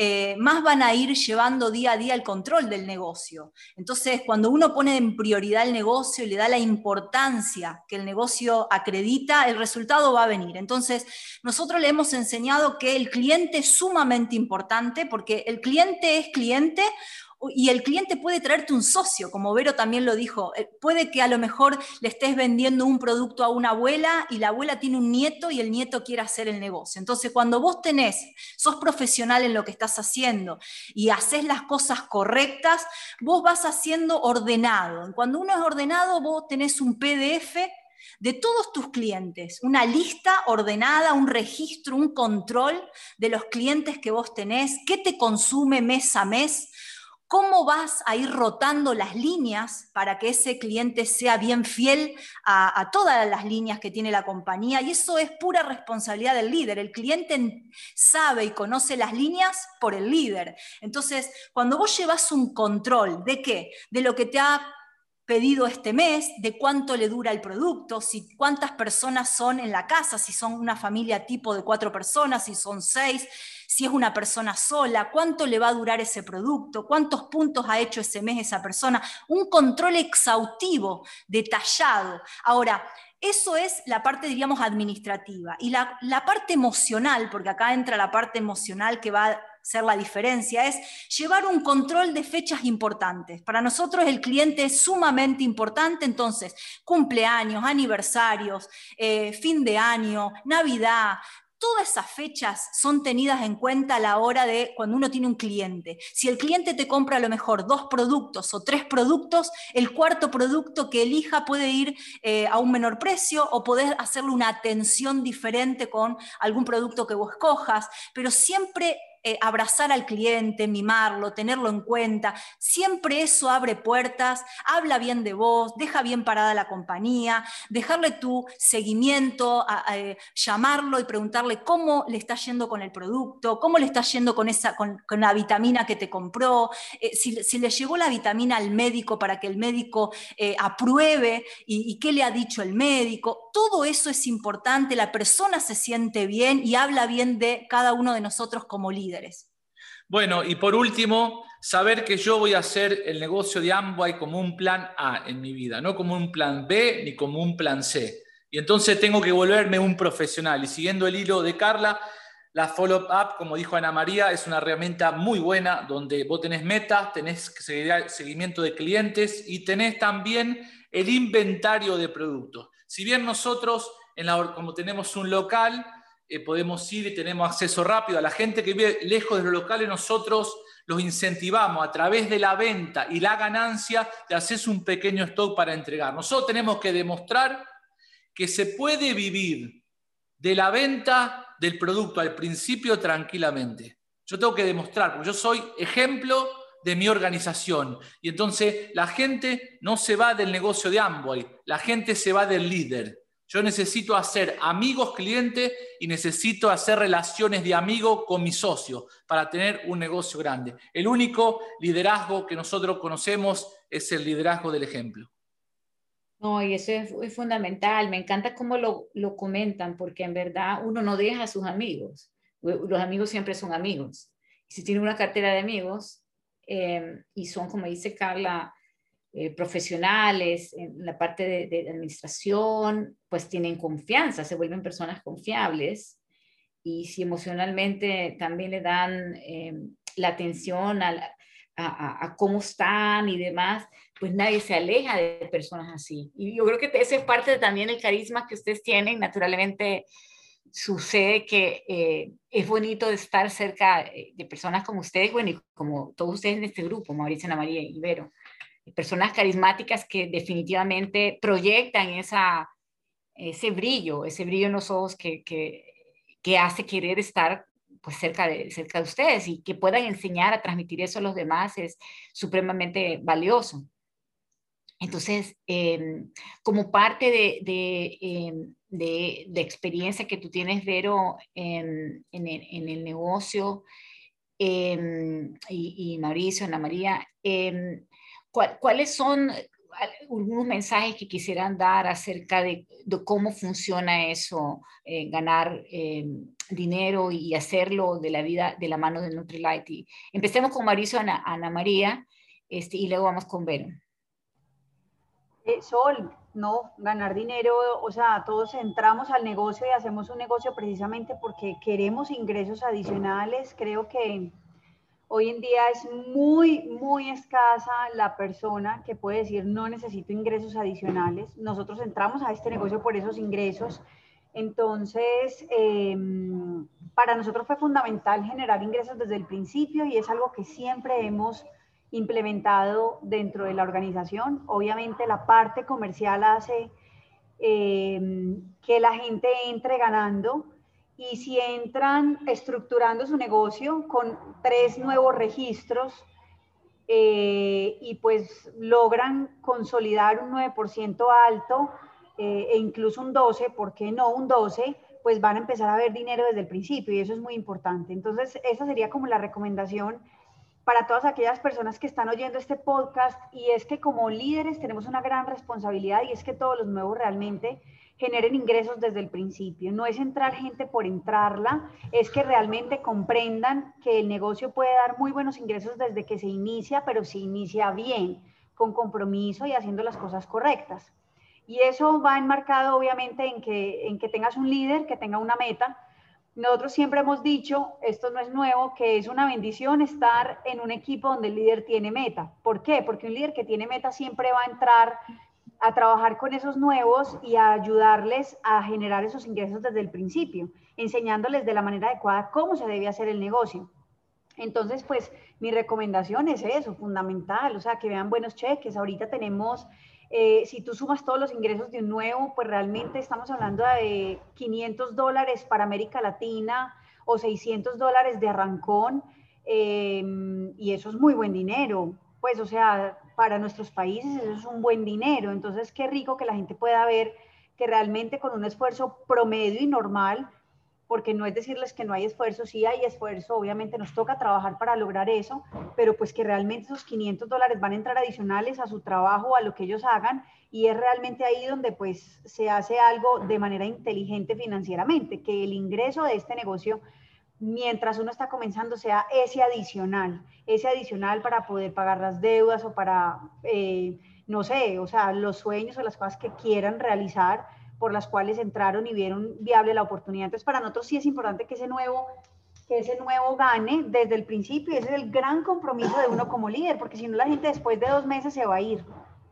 eh, más van a ir llevando día a día el control del negocio. Entonces, cuando uno pone en prioridad el negocio y le da la importancia que el negocio acredita, el resultado va a venir. Entonces, nosotros le hemos enseñado que el cliente es sumamente importante porque el cliente es cliente y el cliente puede traerte un socio, como Vero también lo dijo. Eh, puede que a lo mejor le estés vendiendo un producto a una abuela y la abuela tiene un nieto y el nieto quiere hacer el negocio. Entonces, cuando vos tenés, sos profesional en lo que estás haciendo y haces las cosas correctas, vos vas haciendo ordenado. Cuando uno es ordenado, vos tenés un PDF de todos tus clientes, una lista ordenada, un registro, un control de los clientes que vos tenés, qué te consume mes a mes, cómo vas a ir rotando las líneas para que ese cliente sea bien fiel a, todas las líneas que tiene la compañía. Y eso es pura responsabilidad del líder. El cliente sabe y conoce las líneas por el líder. Entonces, cuando vos llevas un control de qué? De lo que te ha pedido este mes, de cuánto le dura el producto, si cuántas personas son en la casa, si son una familia tipo de cuatro personas, si son seis, si es una persona sola, cuánto le va a durar ese producto, cuántos puntos ha hecho ese mes esa persona, un control exhaustivo, detallado. Ahora, eso es la parte, diríamos, administrativa. Y la, parte emocional, porque acá entra la parte emocional que va ser la diferencia, es llevar un control de fechas importantes. Para nosotros el cliente es sumamente importante, entonces cumpleaños, aniversarios, eh, fin de año, Navidad, Todas esas fechas son tenidas en cuenta a la hora de cuando uno tiene un cliente. Si el cliente te compra a lo mejor dos productos o tres productos, el cuarto producto que elija puede ir eh, a un menor precio o poder hacerle una atención diferente con algún producto que vos escojas, pero siempre eh, abrazar al cliente, mimarlo, tenerlo en cuenta. Siempre eso abre puertas, habla bien de vos, deja bien parada la compañía, dejarle tu seguimiento, eh, llamarlo y preguntarle cómo le está yendo con el producto, cómo le está yendo con, esa, con, la vitamina que te compró, eh, si, le llevó la vitamina al médico para que el médico apruebe y, y qué le ha dicho el médico. Todo eso es importante, la persona se siente bien y habla bien de cada uno de nosotros como líder. Bueno, y por último, saber que yo voy a hacer el negocio de Amway como un plan A en mi vida, no como un plan B ni como un plan C. Y entonces tengo que volverme un profesional. Y siguiendo el hilo de Carla, la follow-up, como dijo Ana María, es una herramienta muy buena donde vos tenés metas, tenés seguimiento de clientes y tenés también el inventario de productos. Si bien nosotros, en la, como tenemos un local, eh, podemos ir y tenemos acceso rápido. A la gente que vive lejos de los locales, nosotros los incentivamos a través de la venta y la ganancia de hacer un pequeño stock para entregar. Nosotros tenemos que demostrar que se puede vivir de la venta del producto al principio tranquilamente. Yo tengo que demostrar, porque yo soy ejemplo de mi organización. Y entonces la gente no se va del negocio de Amway, la gente se va del líder. Yo necesito hacer amigos clientes y necesito hacer relaciones de amigo con mi socio para tener un negocio grande. El único liderazgo que nosotros conocemos es el liderazgo del ejemplo. No, y eso es, fundamental. Me encanta cómo lo, comentan, porque en verdad uno no deja a sus amigos. Los amigos siempre son amigos. Si tiene una cartera de amigos eh, y son, como dice Carla, eh, profesionales en la parte de, administración, pues tienen confianza, se vuelven personas confiables y si emocionalmente también le dan eh, la atención a, a, cómo están y demás, pues nadie se aleja de personas así. Y yo creo que ese es parte también del carisma que ustedes tienen. Naturalmente sucede que eh, es bonito estar cerca de personas como ustedes, bueno, y como todos ustedes en este grupo, Mauricio, Ana María y Ibero personas carismáticas que definitivamente proyectan esa, ese brillo, ese brillo en los ojos que, que, hace querer estar pues cerca de, cerca de ustedes y que puedan enseñar a transmitir eso a los demás es supremamente valioso. Entonces, em, como parte de, de, em, de, de, experiencia que tú tienes, Vero, en, en, el, en el, negocio, em, y, y, Mauricio, Ana María, ¿Cuáles son algunos mensajes que quisieran dar acerca de, cómo funciona eso, eh, ganar eh, dinero y hacerlo de la vida de la mano de Nutrilite. Y empecemos con Mauricio, Ana, Ana María, este, y luego vamos con Vero. Eh, Sol, no, ganar dinero, o sea, todos entramos al negocio y hacemos un negocio precisamente porque queremos ingresos adicionales. Creo que hoy en día es muy, muy escasa la persona que puede decir no necesito ingresos adicionales. Nosotros entramos a este negocio por esos ingresos. Entonces, em, para nosotros fue fundamental generar ingresos desde el principio y es algo que siempre hemos implementado dentro de la organización. Obviamente la parte comercial hace eh, que la gente entre ganando y si entran estructurando su negocio con tres nuevos registros eh, y pues logran consolidar un 9% alto eh, e incluso un 12, ¿por qué no un 12? Pues van a empezar a ver dinero desde el principio y eso es muy importante. Entonces, esa sería como la recomendación para todas aquellas personas que están oyendo este podcast y es que como líderes tenemos una gran responsabilidad y es que todos los nuevos realmente generen ingresos desde el principio. No es entrar gente por entrarla, es que realmente comprendan que el negocio puede dar muy buenos ingresos desde que se inicia, pero se inicia bien, con compromiso y haciendo las cosas correctas. Y eso va enmarcado obviamente en que, en que tengas un líder, que tenga una meta, nosotros siempre hemos dicho, esto no es nuevo, que es una bendición estar en un equipo donde el líder tiene meta. ¿Por qué? Porque un líder que tiene meta siempre va a entrar a trabajar con esos nuevos y a ayudarles a generar esos ingresos desde el principio, enseñándoles de la manera adecuada cómo se debe hacer el negocio. Entonces, pues mi recomendación es eso, fundamental, o sea, que vean buenos cheques. Ahorita tenemos eh, si tú sumas todos los ingresos de un nuevo, pues realmente estamos hablando de 500 dólares para América Latina o 600 dólares de arrancón, em, y eso es muy buen dinero. Pues, o sea, para nuestros países eso es un buen dinero. Entonces, qué rico que la gente pueda ver que realmente con un esfuerzo promedio y normal porque no es decirles que no hay esfuerzo, sí hay esfuerzo, obviamente nos toca trabajar para lograr eso, pero pues que realmente esos 500 dólares van a entrar adicionales a su trabajo, a lo que ellos hagan, y es realmente ahí donde pues se hace algo de manera inteligente financieramente, que el ingreso de este negocio, mientras uno está comenzando, sea ese adicional, ese adicional para poder pagar las deudas o para, eh, no sé, o sea, los sueños o las cosas que quieran realizar por las cuales entraron y vieron viable la oportunidad. Entonces, para nosotros sí es importante que ese nuevo que ese nuevo gane desde el principio, ese es el gran compromiso de uno como líder, porque si no la gente después de dos meses se va a ir,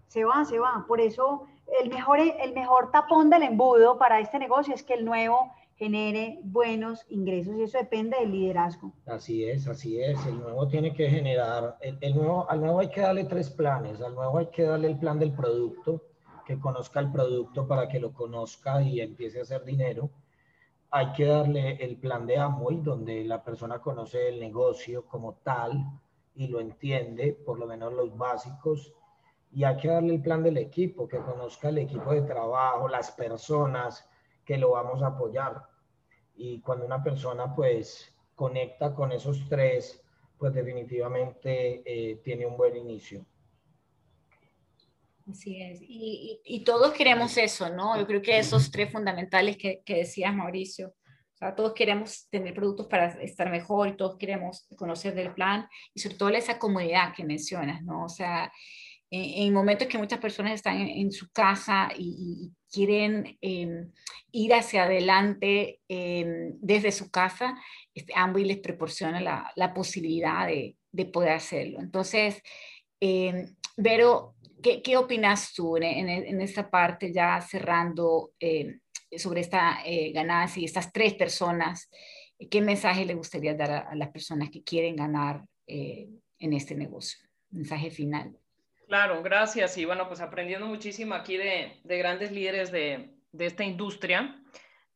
se va, se va. Por eso el mejor, el mejor tapón del embudo para este negocio es que el nuevo genere buenos ingresos y eso depende del liderazgo. Así es, así es. El nuevo tiene que generar, el nuevo, al nuevo hay que darle tres planes. Al nuevo hay que darle el plan del producto, que conozca el producto para que lo conozca y empiece a hacer dinero. Hay que darle el plan de Amway, donde la persona conoce el negocio como tal y lo entiende, por lo menos los básicos. Y hay que darle el plan del equipo, que conozca el equipo de trabajo, las personas que lo vamos a apoyar. Y cuando una persona pues conecta con esos tres, pues definitivamente eh, tiene un buen inicio. Así es. Y, todos queremos eso, ¿no? Yo creo que esos tres fundamentales que, que decías, Mauricio. O sea, todos queremos tener productos para estar mejor, y todos queremos conocer del plan y sobre todo esa comodidad que mencionas, ¿no? O sea, en, momentos que muchas personas están en, su casa y, quieren em, ir hacia adelante em, desde su casa, este, Amway les proporciona la, la posibilidad de, de, poder hacerlo. Entonces, eh, Vero, ¿Qué, qué opinas tú en, en, esta parte, ya cerrando eh, sobre esta eh, ganancia y estas tres personas? ¿Qué mensaje le gustaría dar a, las personas que quieren ganar eh, en este negocio? Mensaje final. Claro, gracias. Y bueno, pues aprendiendo muchísimo aquí de, de grandes líderes de, esta industria,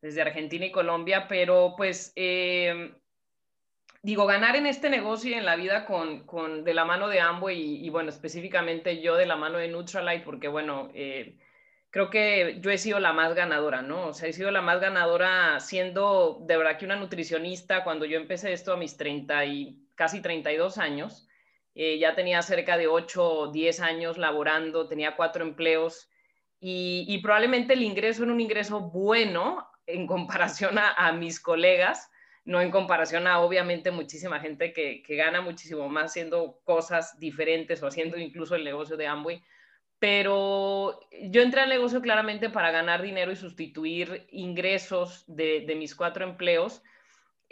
desde Argentina y Colombia, pero pues digo, ganar en este negocio y en la vida con, de la mano de y, y, bueno, específicamente yo de la mano de Neutralite, porque bueno, eh, creo que yo he sido la más ganadora, ¿no? O sea, he sido la más ganadora siendo de verdad que una nutricionista cuando yo empecé esto a mis 30 y casi 32 años. Eh, ya tenía cerca de 8 o 10 años laborando, tenía cuatro empleos y, probablemente el ingreso era un ingreso bueno en (laughs) comparación a, a mis colegas no en comparación a obviamente muchísima gente que, que gana muchísimo más haciendo cosas diferentes o haciendo incluso el negocio de Amway pero yo entré al negocio claramente para ganar dinero y sustituir ingresos de, de mis cuatro empleos.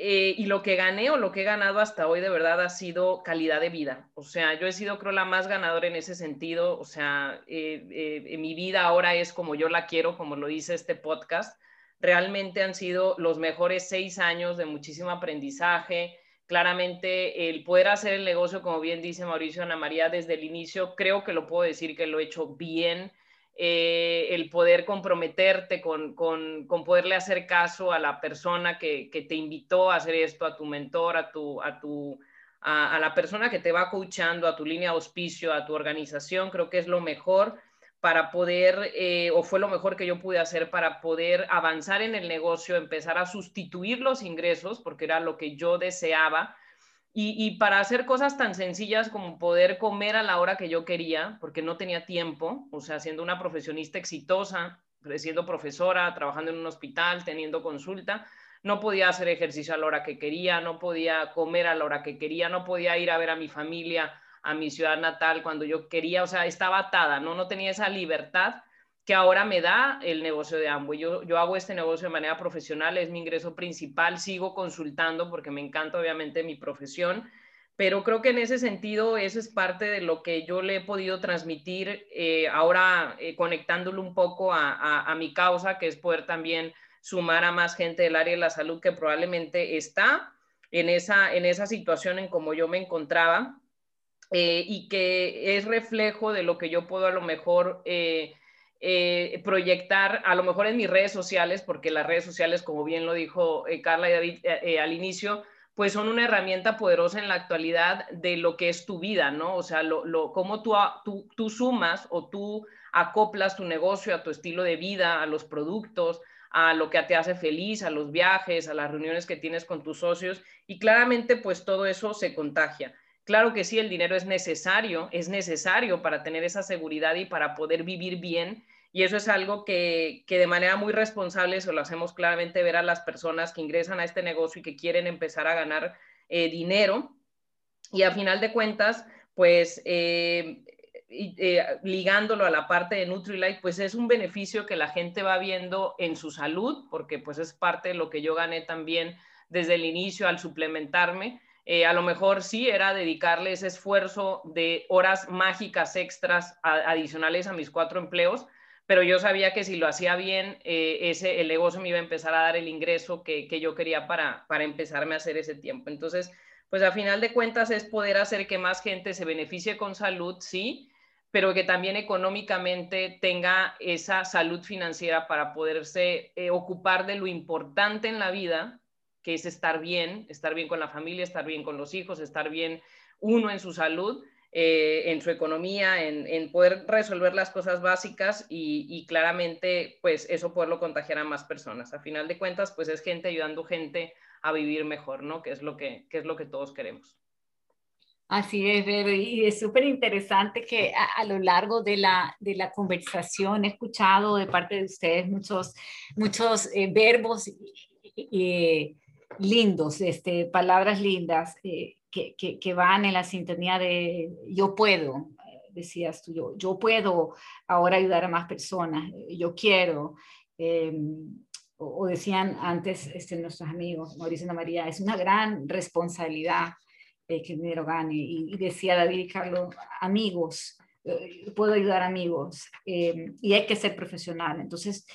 Eh, y lo que gané o lo que he ganado hasta hoy de verdad ha sido calidad de vida. O sea, yo he sido creo la más ganadora en ese sentido. O sea, eh, eh, mi vida ahora es como yo la quiero, como lo dice este podcast. Realmente han sido los mejores seis años de muchísimo aprendizaje, Claramente el poder hacer el negocio, como bien dice Mauricio Ana María, desde el inicio, creo que lo puedo decir que lo he hecho bien. Eh, el poder comprometerte con, con, poderle hacer caso a la persona que, te invitó a hacer esto, a tu mentor, a, tu, a, tu, a la persona que te va coachando, a tu línea de auspicio, a tu organización, creo que es lo mejor para poder, eh, o fue lo mejor que yo pude hacer para poder avanzar en el negocio, empezar a sustituir los ingresos, porque era lo que yo deseaba, y, para hacer cosas tan sencillas como poder comer a la hora que yo quería, porque no tenía tiempo, o sea, siendo una profesionista exitosa, siendo profesora, trabajando en un hospital, teniendo consulta, no podía hacer ejercicio a la hora que quería, no podía comer a la hora que quería, no podía ir a ver a mi familia a mi ciudad natal cuando yo quería, o sea, estaba atada, ¿no? No tenía esa libertad que ahora me da el negocio de Amway. Yo, yo hago este negocio de manera profesional, es mi ingreso principal, sigo consultando porque me encanta obviamente mi profesión, pero creo que en ese sentido eso es parte de lo que yo le he podido transmitir eh, ahora eh, conectándolo un poco a, a, a, mi causa, que es poder también sumar a más gente del área de la salud que probablemente está en esa, en esa situación en como yo me encontraba eh, y que es reflejo de lo que yo puedo a lo mejor eh, eh, proyectar, a lo mejor en mis redes sociales, porque las redes sociales, como bien lo dijo Carla y David al inicio, pues son una herramienta poderosa en la actualidad de lo que es tu vida, ¿no? O sea, lo, lo, cómo tú, tú, tú sumas o tú acoplas tu negocio a tu estilo de vida, a los productos, a lo que te hace feliz, a los viajes, a las reuniones que tienes con tus socios y claramente pues todo eso se contagia. Claro que sí, el dinero es necesario, es necesario para tener esa seguridad y para poder vivir bien. Y eso es algo que, de manera muy responsable se lo hacemos claramente ver a las personas que ingresan a este negocio y que quieren empezar a ganar eh, dinero. Y a final de cuentas, pues eh, eh, ligándolo a la parte de Nutrilite, pues es un beneficio que la gente va viendo en su salud, porque pues es parte de lo que yo gané también desde el inicio al suplementarme eh, a lo mejor sí era dedicarle ese esfuerzo de horas mágicas extras adicionales a mis cuatro empleos, pero yo sabía que si lo hacía bien, eh, ese, el negocio me iba a empezar a dar el ingreso que, yo quería para, para empezarme a hacer ese tiempo. Entonces, pues a final de cuentas es poder hacer que más gente se beneficie con salud, sí, pero que también económicamente tenga esa salud financiera para poderse eh, ocupar de lo importante en la vida, que es estar bien, estar bien con la familia, estar bien con los hijos, estar bien uno en su salud, eh, en su economía, en, poder resolver las cosas básicas y, claramente, pues eso poderlo contagiar a más personas. A final de cuentas, pues es gente ayudando gente a vivir mejor, ¿no? Que es lo que, es lo que todos queremos. Así es, y es súper interesante que a, lo largo de la, de la conversación he escuchado de parte de ustedes muchos, muchos eh, verbos y, lindos, este, palabras lindas eh, que, que, van en la sintonía de yo puedo, decías tú, yo, yo puedo ahora ayudar a más personas, yo quiero. Em, o, decían antes este, nuestros amigos, Mauricio y María, es una gran responsabilidad eh, que el dinero gane. Y, decía David y Carlos, amigos, eh, puedo ayudar amigos em, y hay que ser profesional. Entonces,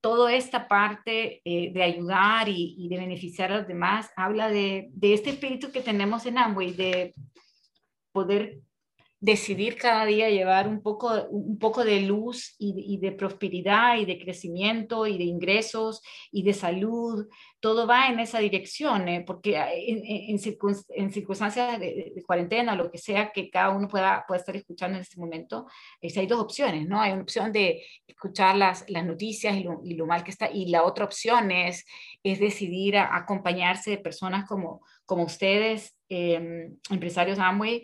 toda esta parte eh, de ayudar y, de beneficiar a los demás habla de, de, este espíritu que tenemos en Amway, de poder decidir cada día llevar un poco, un poco de luz y, de prosperidad y de crecimiento y de ingresos y de salud. Todo va en esa dirección, ¿eh? porque en, en, circunstancias de, cuarentena lo que sea que cada uno pueda, pueda estar escuchando en este momento, es, hay dos opciones, ¿no? Hay una opción de escuchar las, las noticias y lo, mal que está, y la otra opción es, es decidir acompañarse de personas como, como ustedes, eh, empresarios Amway,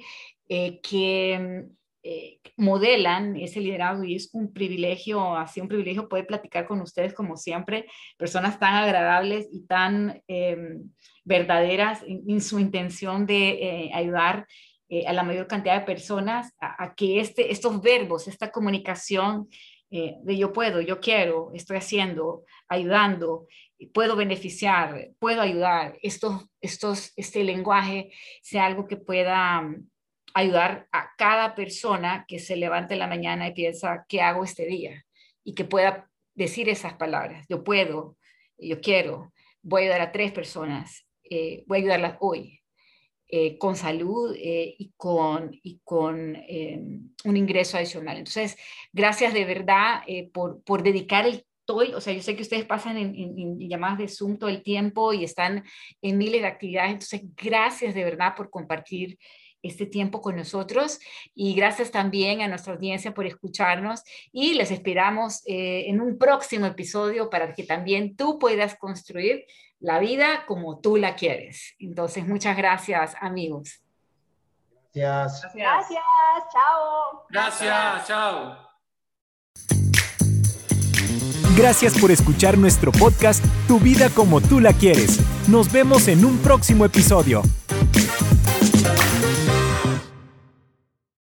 eh, que eh, modelan ese liderazgo y es un privilegio, así un privilegio poder platicar con ustedes como siempre, personas tan agradables y tan em, verdaderas en, su intención de eh, ayudar eh, a la mayor cantidad de personas a, que este, estos verbos, esta comunicación de yo puedo, yo quiero, estoy haciendo, ayudando, puedo beneficiar, puedo ayudar, estos, estos, este lenguaje sea algo que pueda ayudar a cada persona que se levante en la mañana y piensa, ¿qué hago este día? Y que pueda decir esas palabras. Yo puedo, yo quiero, voy a ayudar a tres personas, eh, voy a ayudarlas hoy, eh, con salud eh, y con, y con un ingreso adicional. Entonces, gracias de verdad por, por dedicar el o sea, yo sé que ustedes pasan en, en, llamadas de Zoom todo el tiempo y están en miles de actividades, entonces gracias de verdad por compartir este tiempo con nosotros y gracias también a nuestra audiencia por escucharnos y les esperamos eh, en un próximo episodio para que también tú puedas construir la vida como tú la quieres. Entonces, muchas gracias amigos. Gracias. Gracias, chao. Gracias, chao. Gracias por escuchar nuestro podcast Tu vida como tú la quieres. Nos vemos en un próximo episodio.